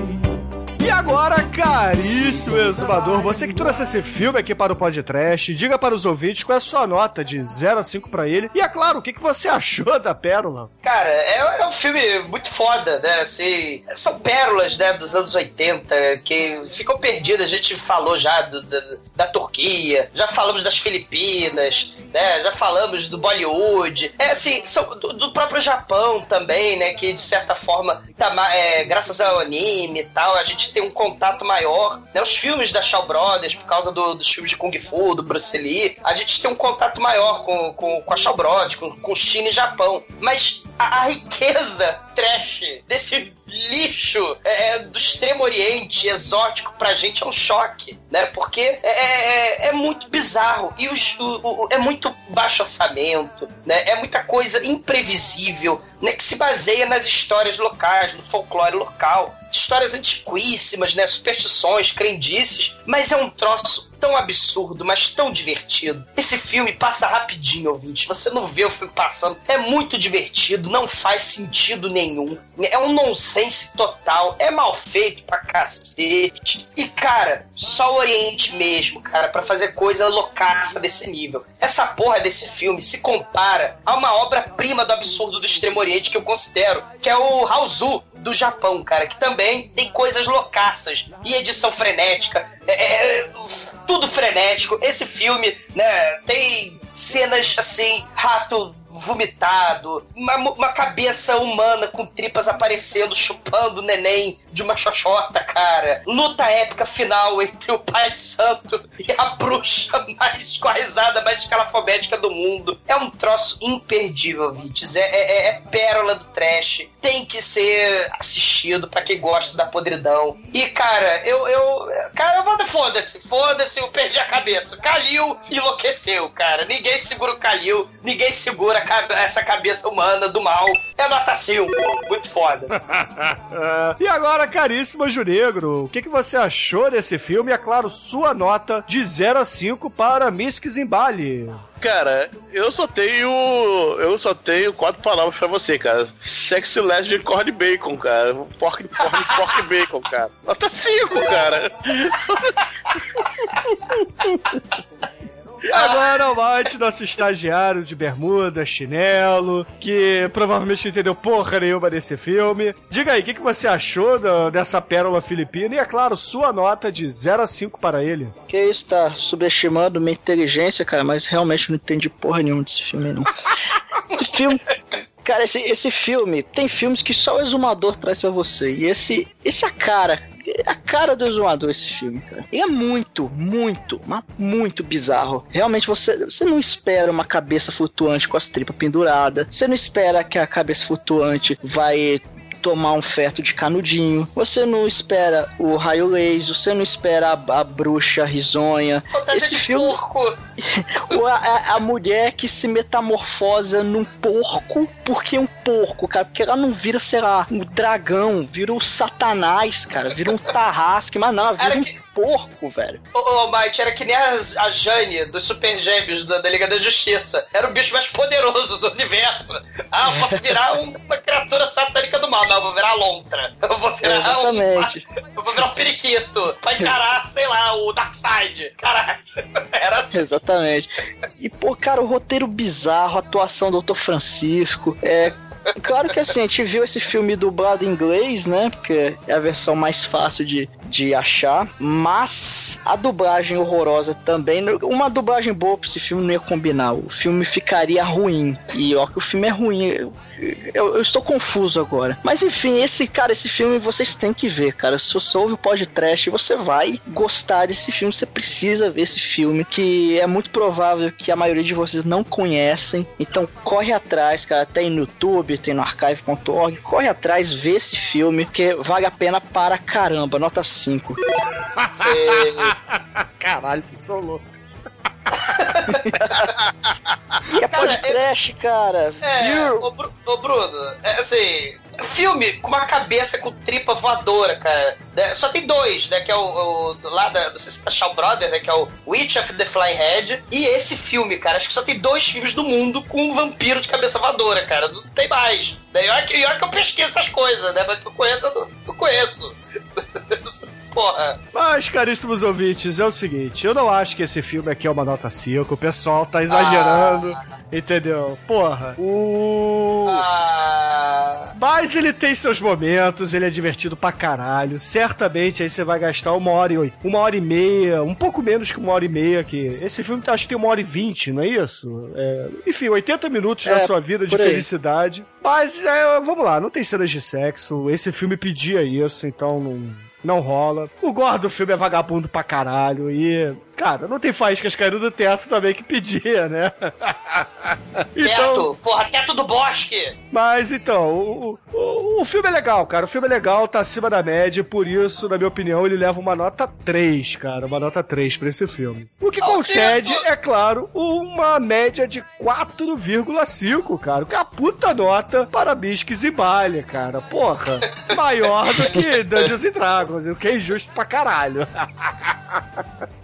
E agora, caríssimo exumador, você que trouxe esse filme aqui para o podcast, diga para os ouvintes qual é a sua nota de 0 a 5 para ele. E é claro, o que, que você achou da Pérola? Cara, é, é um filme muito foda, né? Assim, são pérolas, né, dos anos 80 que ficam perdidas. A gente falou já do- da, da Turquia, já falamos das Filipinas, né? Já falamos do Bollywood. É assim, são do, do próprio Japão também, né? Que de certa forma, tá, é, graças ao anime e tal, a gente tem um contato maior. Né? Os filmes da Shaw Brothers, por causa do- dos filmes de Kung Fu, do Bruce Lee, a gente tem um contato maior com, com, com a Shaw Brothers, com, com China e Japão. Mas a, a riqueza trash desse lixo é, do extremo oriente exótico pra gente é um choque, né? Porque é, é, é muito bizarro e os- o- o- é muito baixo orçamento, né? É muita coisa imprevisível, né? Que se baseia nas histórias locais, no folclore local. Histórias antiquíssimas, né? Superstições, crendices, mas é um troço tão absurdo, mas tão divertido. Esse filme passa rapidinho, ouvinte. Você não vê o filme passando. É muito divertido, não faz sentido nenhum. É um nonsense total. É mal feito pra cacete. E, cara, só o Oriente mesmo, cara, pra fazer coisa loucaça desse nível. Essa porra desse filme se compara a uma obra-prima do absurdo do Extremo Oriente que eu considero, que é o Haozu do Japão, cara, que também tem coisas loucaças e edição frenética, é, é, tudo frenético. Esse filme, né, tem cenas assim, rato vomitado, uma, uma cabeça humana com tripas aparecendo, chupando o neném de uma xoxota, cara. Luta épica final entre o pai de santo e a bruxa mais com a risada mais escalafobética do mundo. É um troço imperdível, Vites. É, é, é pérola do trash. Tem que ser assistido pra quem gosta da podridão. E, cara, eu. eu cara, eu vou foda-se. Foda-se, eu perdi a cabeça. Kalil enlouqueceu, cara. Ninguém segura o Kalil. Ninguém segura essa cabeça humana do mal. É nota 5. Muito foda. e agora, caríssimo Junegro, o que, que você achou desse filme? E, é claro, sua nota de 0 a 5 para Misk Zimbali. Cara, eu só tenho. Eu só tenho quatro palavras pra você, cara. Sexy lesbian corn bacon, cara. Pork, pork, pork bacon, cara. Nota 5, cara. E agora o Mate, nosso estagiário de bermuda, chinelo, que provavelmente não entendeu porra nenhuma desse filme. Diga aí, o que, que você achou da- dessa pérola filipina? E, é claro, sua nota de 0 a 5 para ele. Que isso, tá subestimando minha inteligência, cara, mas realmente não entendi porra nenhuma desse filme, não. Esse filme. Cara, esse, esse filme, tem filmes que só o exumador traz pra você. E esse, esse é cara. É a cara do exumador esse filme, cara. E é muito, muito, mas muito bizarro. Realmente você, você não espera uma cabeça flutuante com as tripas penduradas. Você não espera que a cabeça flutuante vai tomar um feto de canudinho, você não espera o raio laser, você não espera a, a bruxa risonha. Fantasia Esse de filme, porco. a, a- mulher que se metamorfosa num porco, porque é um porco, cara, porque ela não vira, sei lá, um dragão, vira um satanás, cara, vira um tarrasque, mas não, vira Era um que- porco, velho. Ô, ô Mike, era que nem a, a Jane dos Super Gêmeos da, da Liga da Justiça. Era o bicho mais poderoso do universo. Ah, eu posso virar um- uma criatura satânica do mal. Não, eu vou virar a lontra. Eu vou virar Exatamente. um. Eu vou virar um periquito. Pra encarar, sei lá, o Darkseid. Caralho. Era assim. Exatamente. E, pô, cara, o roteiro bizarro, a atuação do Dr. Francisco. É. Claro que assim, a gente viu esse filme dublado em inglês, né? Porque é a versão mais fácil de, de achar. Mas a dublagem horrorosa também. Uma dublagem boa pra esse filme não ia combinar. O filme ficaria ruim. E ó, que o filme é ruim. Eu, eu, estou confuso agora. Mas enfim, esse cara, esse filme vocês têm que ver, cara. Se você ouve o podcast, você vai gostar desse filme. Você precisa ver esse filme, que é muito provável que a maioria de vocês não conhecem. Então corre atrás, cara. Tem no YouTube, tem no archive.org. Corre atrás, vê esse filme, que vale a pena para caramba. Nota 5. Você- Caralho, vocês são loucos. E é podcast, cara. É, ô, Bru- ô, Bruno, é, assim, filme com uma cabeça com tripa voadora, cara. né? Só tem dois, né? Que é o, o lá da, não sei se é Shaw Brother, né? Que é o Witch of the Flying Head. E esse filme, cara. Acho que só tem dois filmes do mundo com um vampiro de cabeça voadora, cara. Não tem mais. Né? Que, e olha que eu pesquiso essas coisas, né? Mas que eu conheço, eu não, não conheço. Porra. Mas, caríssimos ouvintes, é o seguinte: eu não acho que esse filme aqui é uma nota 5. O pessoal tá exagerando, entendeu? Porra. O. Ah, Mas ele tem seus momentos, ele é divertido pra caralho. Certamente aí você vai gastar uma hora e uma hora e meia, um pouco menos que uma hora e meia aqui. Esse filme acho que tem uma hora e vinte, não é isso? É, enfim, 80 minutos da É, sua vida de aí. felicidade. Mas é, vamos lá, não tem cenas de sexo. Esse filme pedia isso, então não. Não rola. O gore do filme é vagabundo pra caralho. E, cara, não tem faíscas caindo do teto também que pedia, né? Então, teto, porra, teto do bosque. mas então, o, o, o filme é legal, cara. O filme é legal, tá acima da média, por isso, na minha opinião, ele leva uma nota 3, cara. Uma nota 3 pra esse filme. O que Ao concede, é claro, uma média de 4,5, cara. Que é a puta nota para Bisques e Baile, cara. Porra, maior do que Dungeons and Dragons, o que é injusto pra caralho.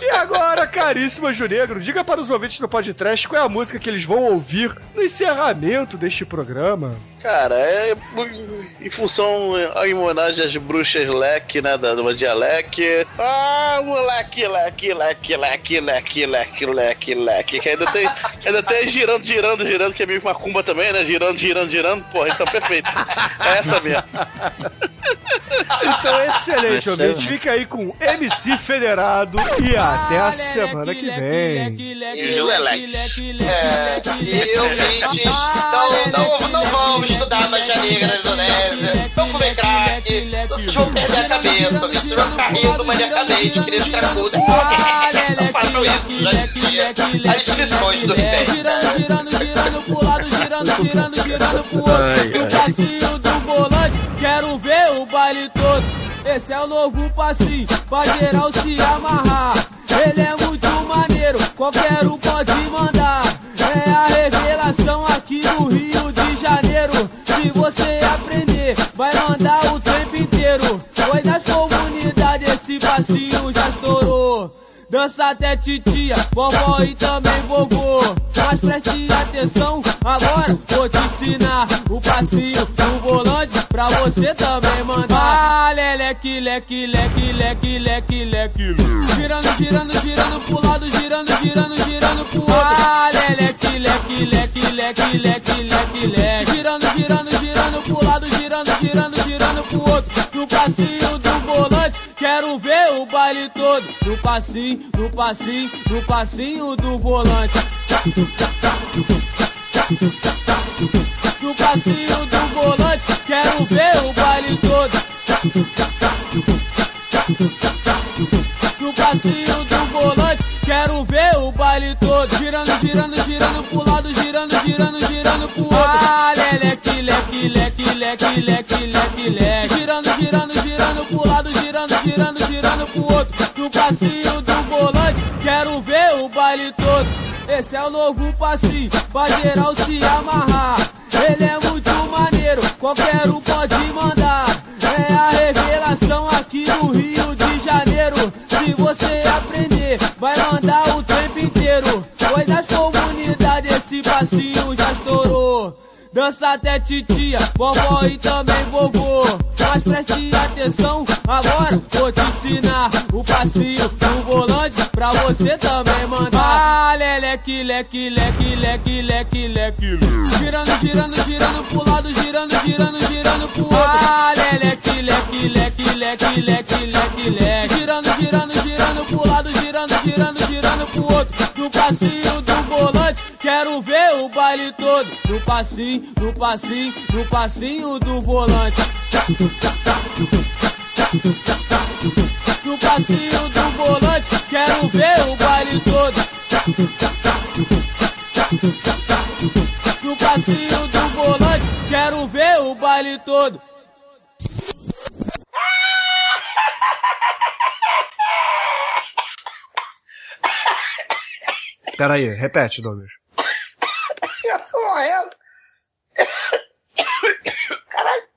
E agora, caríssimo Junegro, diga para os ouvintes do podcast qual é a música que eles vão ouvir no encerramento deste programa. Cara, é em função, em homenagem às bruxas leque, né, da magia leque. Ah, moleque, leque, leque, leque, leque, leque, leque, leque. Que ainda tem, ainda tem girando, girando, girando, que é meio que uma cumba também, né? Girando, girando, girando. Porra, então perfeito. É essa mesmo. Então, excelente, ouvinte. né? Fica aí com MC Federado e até a semana que vem. E Lelex. É, e ouvintes, não, não, não vão estudar magia negra na Indonésia, não fumem crack, vocês vão perder a cabeça, vocês vão ficar rindo maniacamente, que nem os cracudos. Não façam isso, já dizia as lições do É, Ribéry. girando, girando, girando pro lado, girando, girando, girando pro outro. No passinho do volante, quero ver o baile todo. Esse é o novo passinho, pra geral se amarrar. Ele é muito maneiro, qualquer um pode mandar. É a revelação aqui no Rio de Janeiro. Se você aprender, vai mandar o tempo inteiro. Foi nas comunidades, esse passinho já estourou. Dança até titia, vovó e também vovô. Mas preste atenção, agora vou te ensinar o passinho do volante pra você também mandar. Ah, leleque, leque, leque, leque, leque, leque. Girando, girando, girando pro lado, girando, girando, girando pro outro. Ah, leleque, leque, leque, leque, leque, leque, leque. No passinho do volante, quero ver o baile todo. No passinho, no passinho, no passinho do volante. No passinho do volante, quero ver o baile todo. No passinho do volante, quero ver o baile todo. Girando, girando, girando pro lado, girando, girando, girando pro outro. Leque, leque, leque, leque, leque, leque, leque. Girando, girando, girando pro lado, girando, girando, girando pro outro. No passinho do volante, quero ver o baile todo. Esse é o novo passinho, pra geral se amarrar. Ele é muito maneiro, qualquer um pode mandar. É a revelação aqui no Rio de Janeiro. Se você aprender, vai mandar Dança até titia, vovó e também vovô. Mas preste atenção, agora vou te ensinar o passinho do volante pra você também mandar. Ah, leque, leque, leque, leque, leque, leque. Girando, girando, girando pro lado, girando, girando, girando pro outro. Ah, leque, leque, leque, leque, leque, leque, leque. Girando, girando, girando pro lado, girando, girando pro outro. No passinho do volante, quero ver o baile todo. No passinho, no passinho, no passinho do volante. No passinho do volante, quero ver o baile todo. No passinho do volante, quero ver o baile todo. Pera aí, repete, Douglas. Eu tô morrendo. Caralho.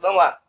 Vamos lá.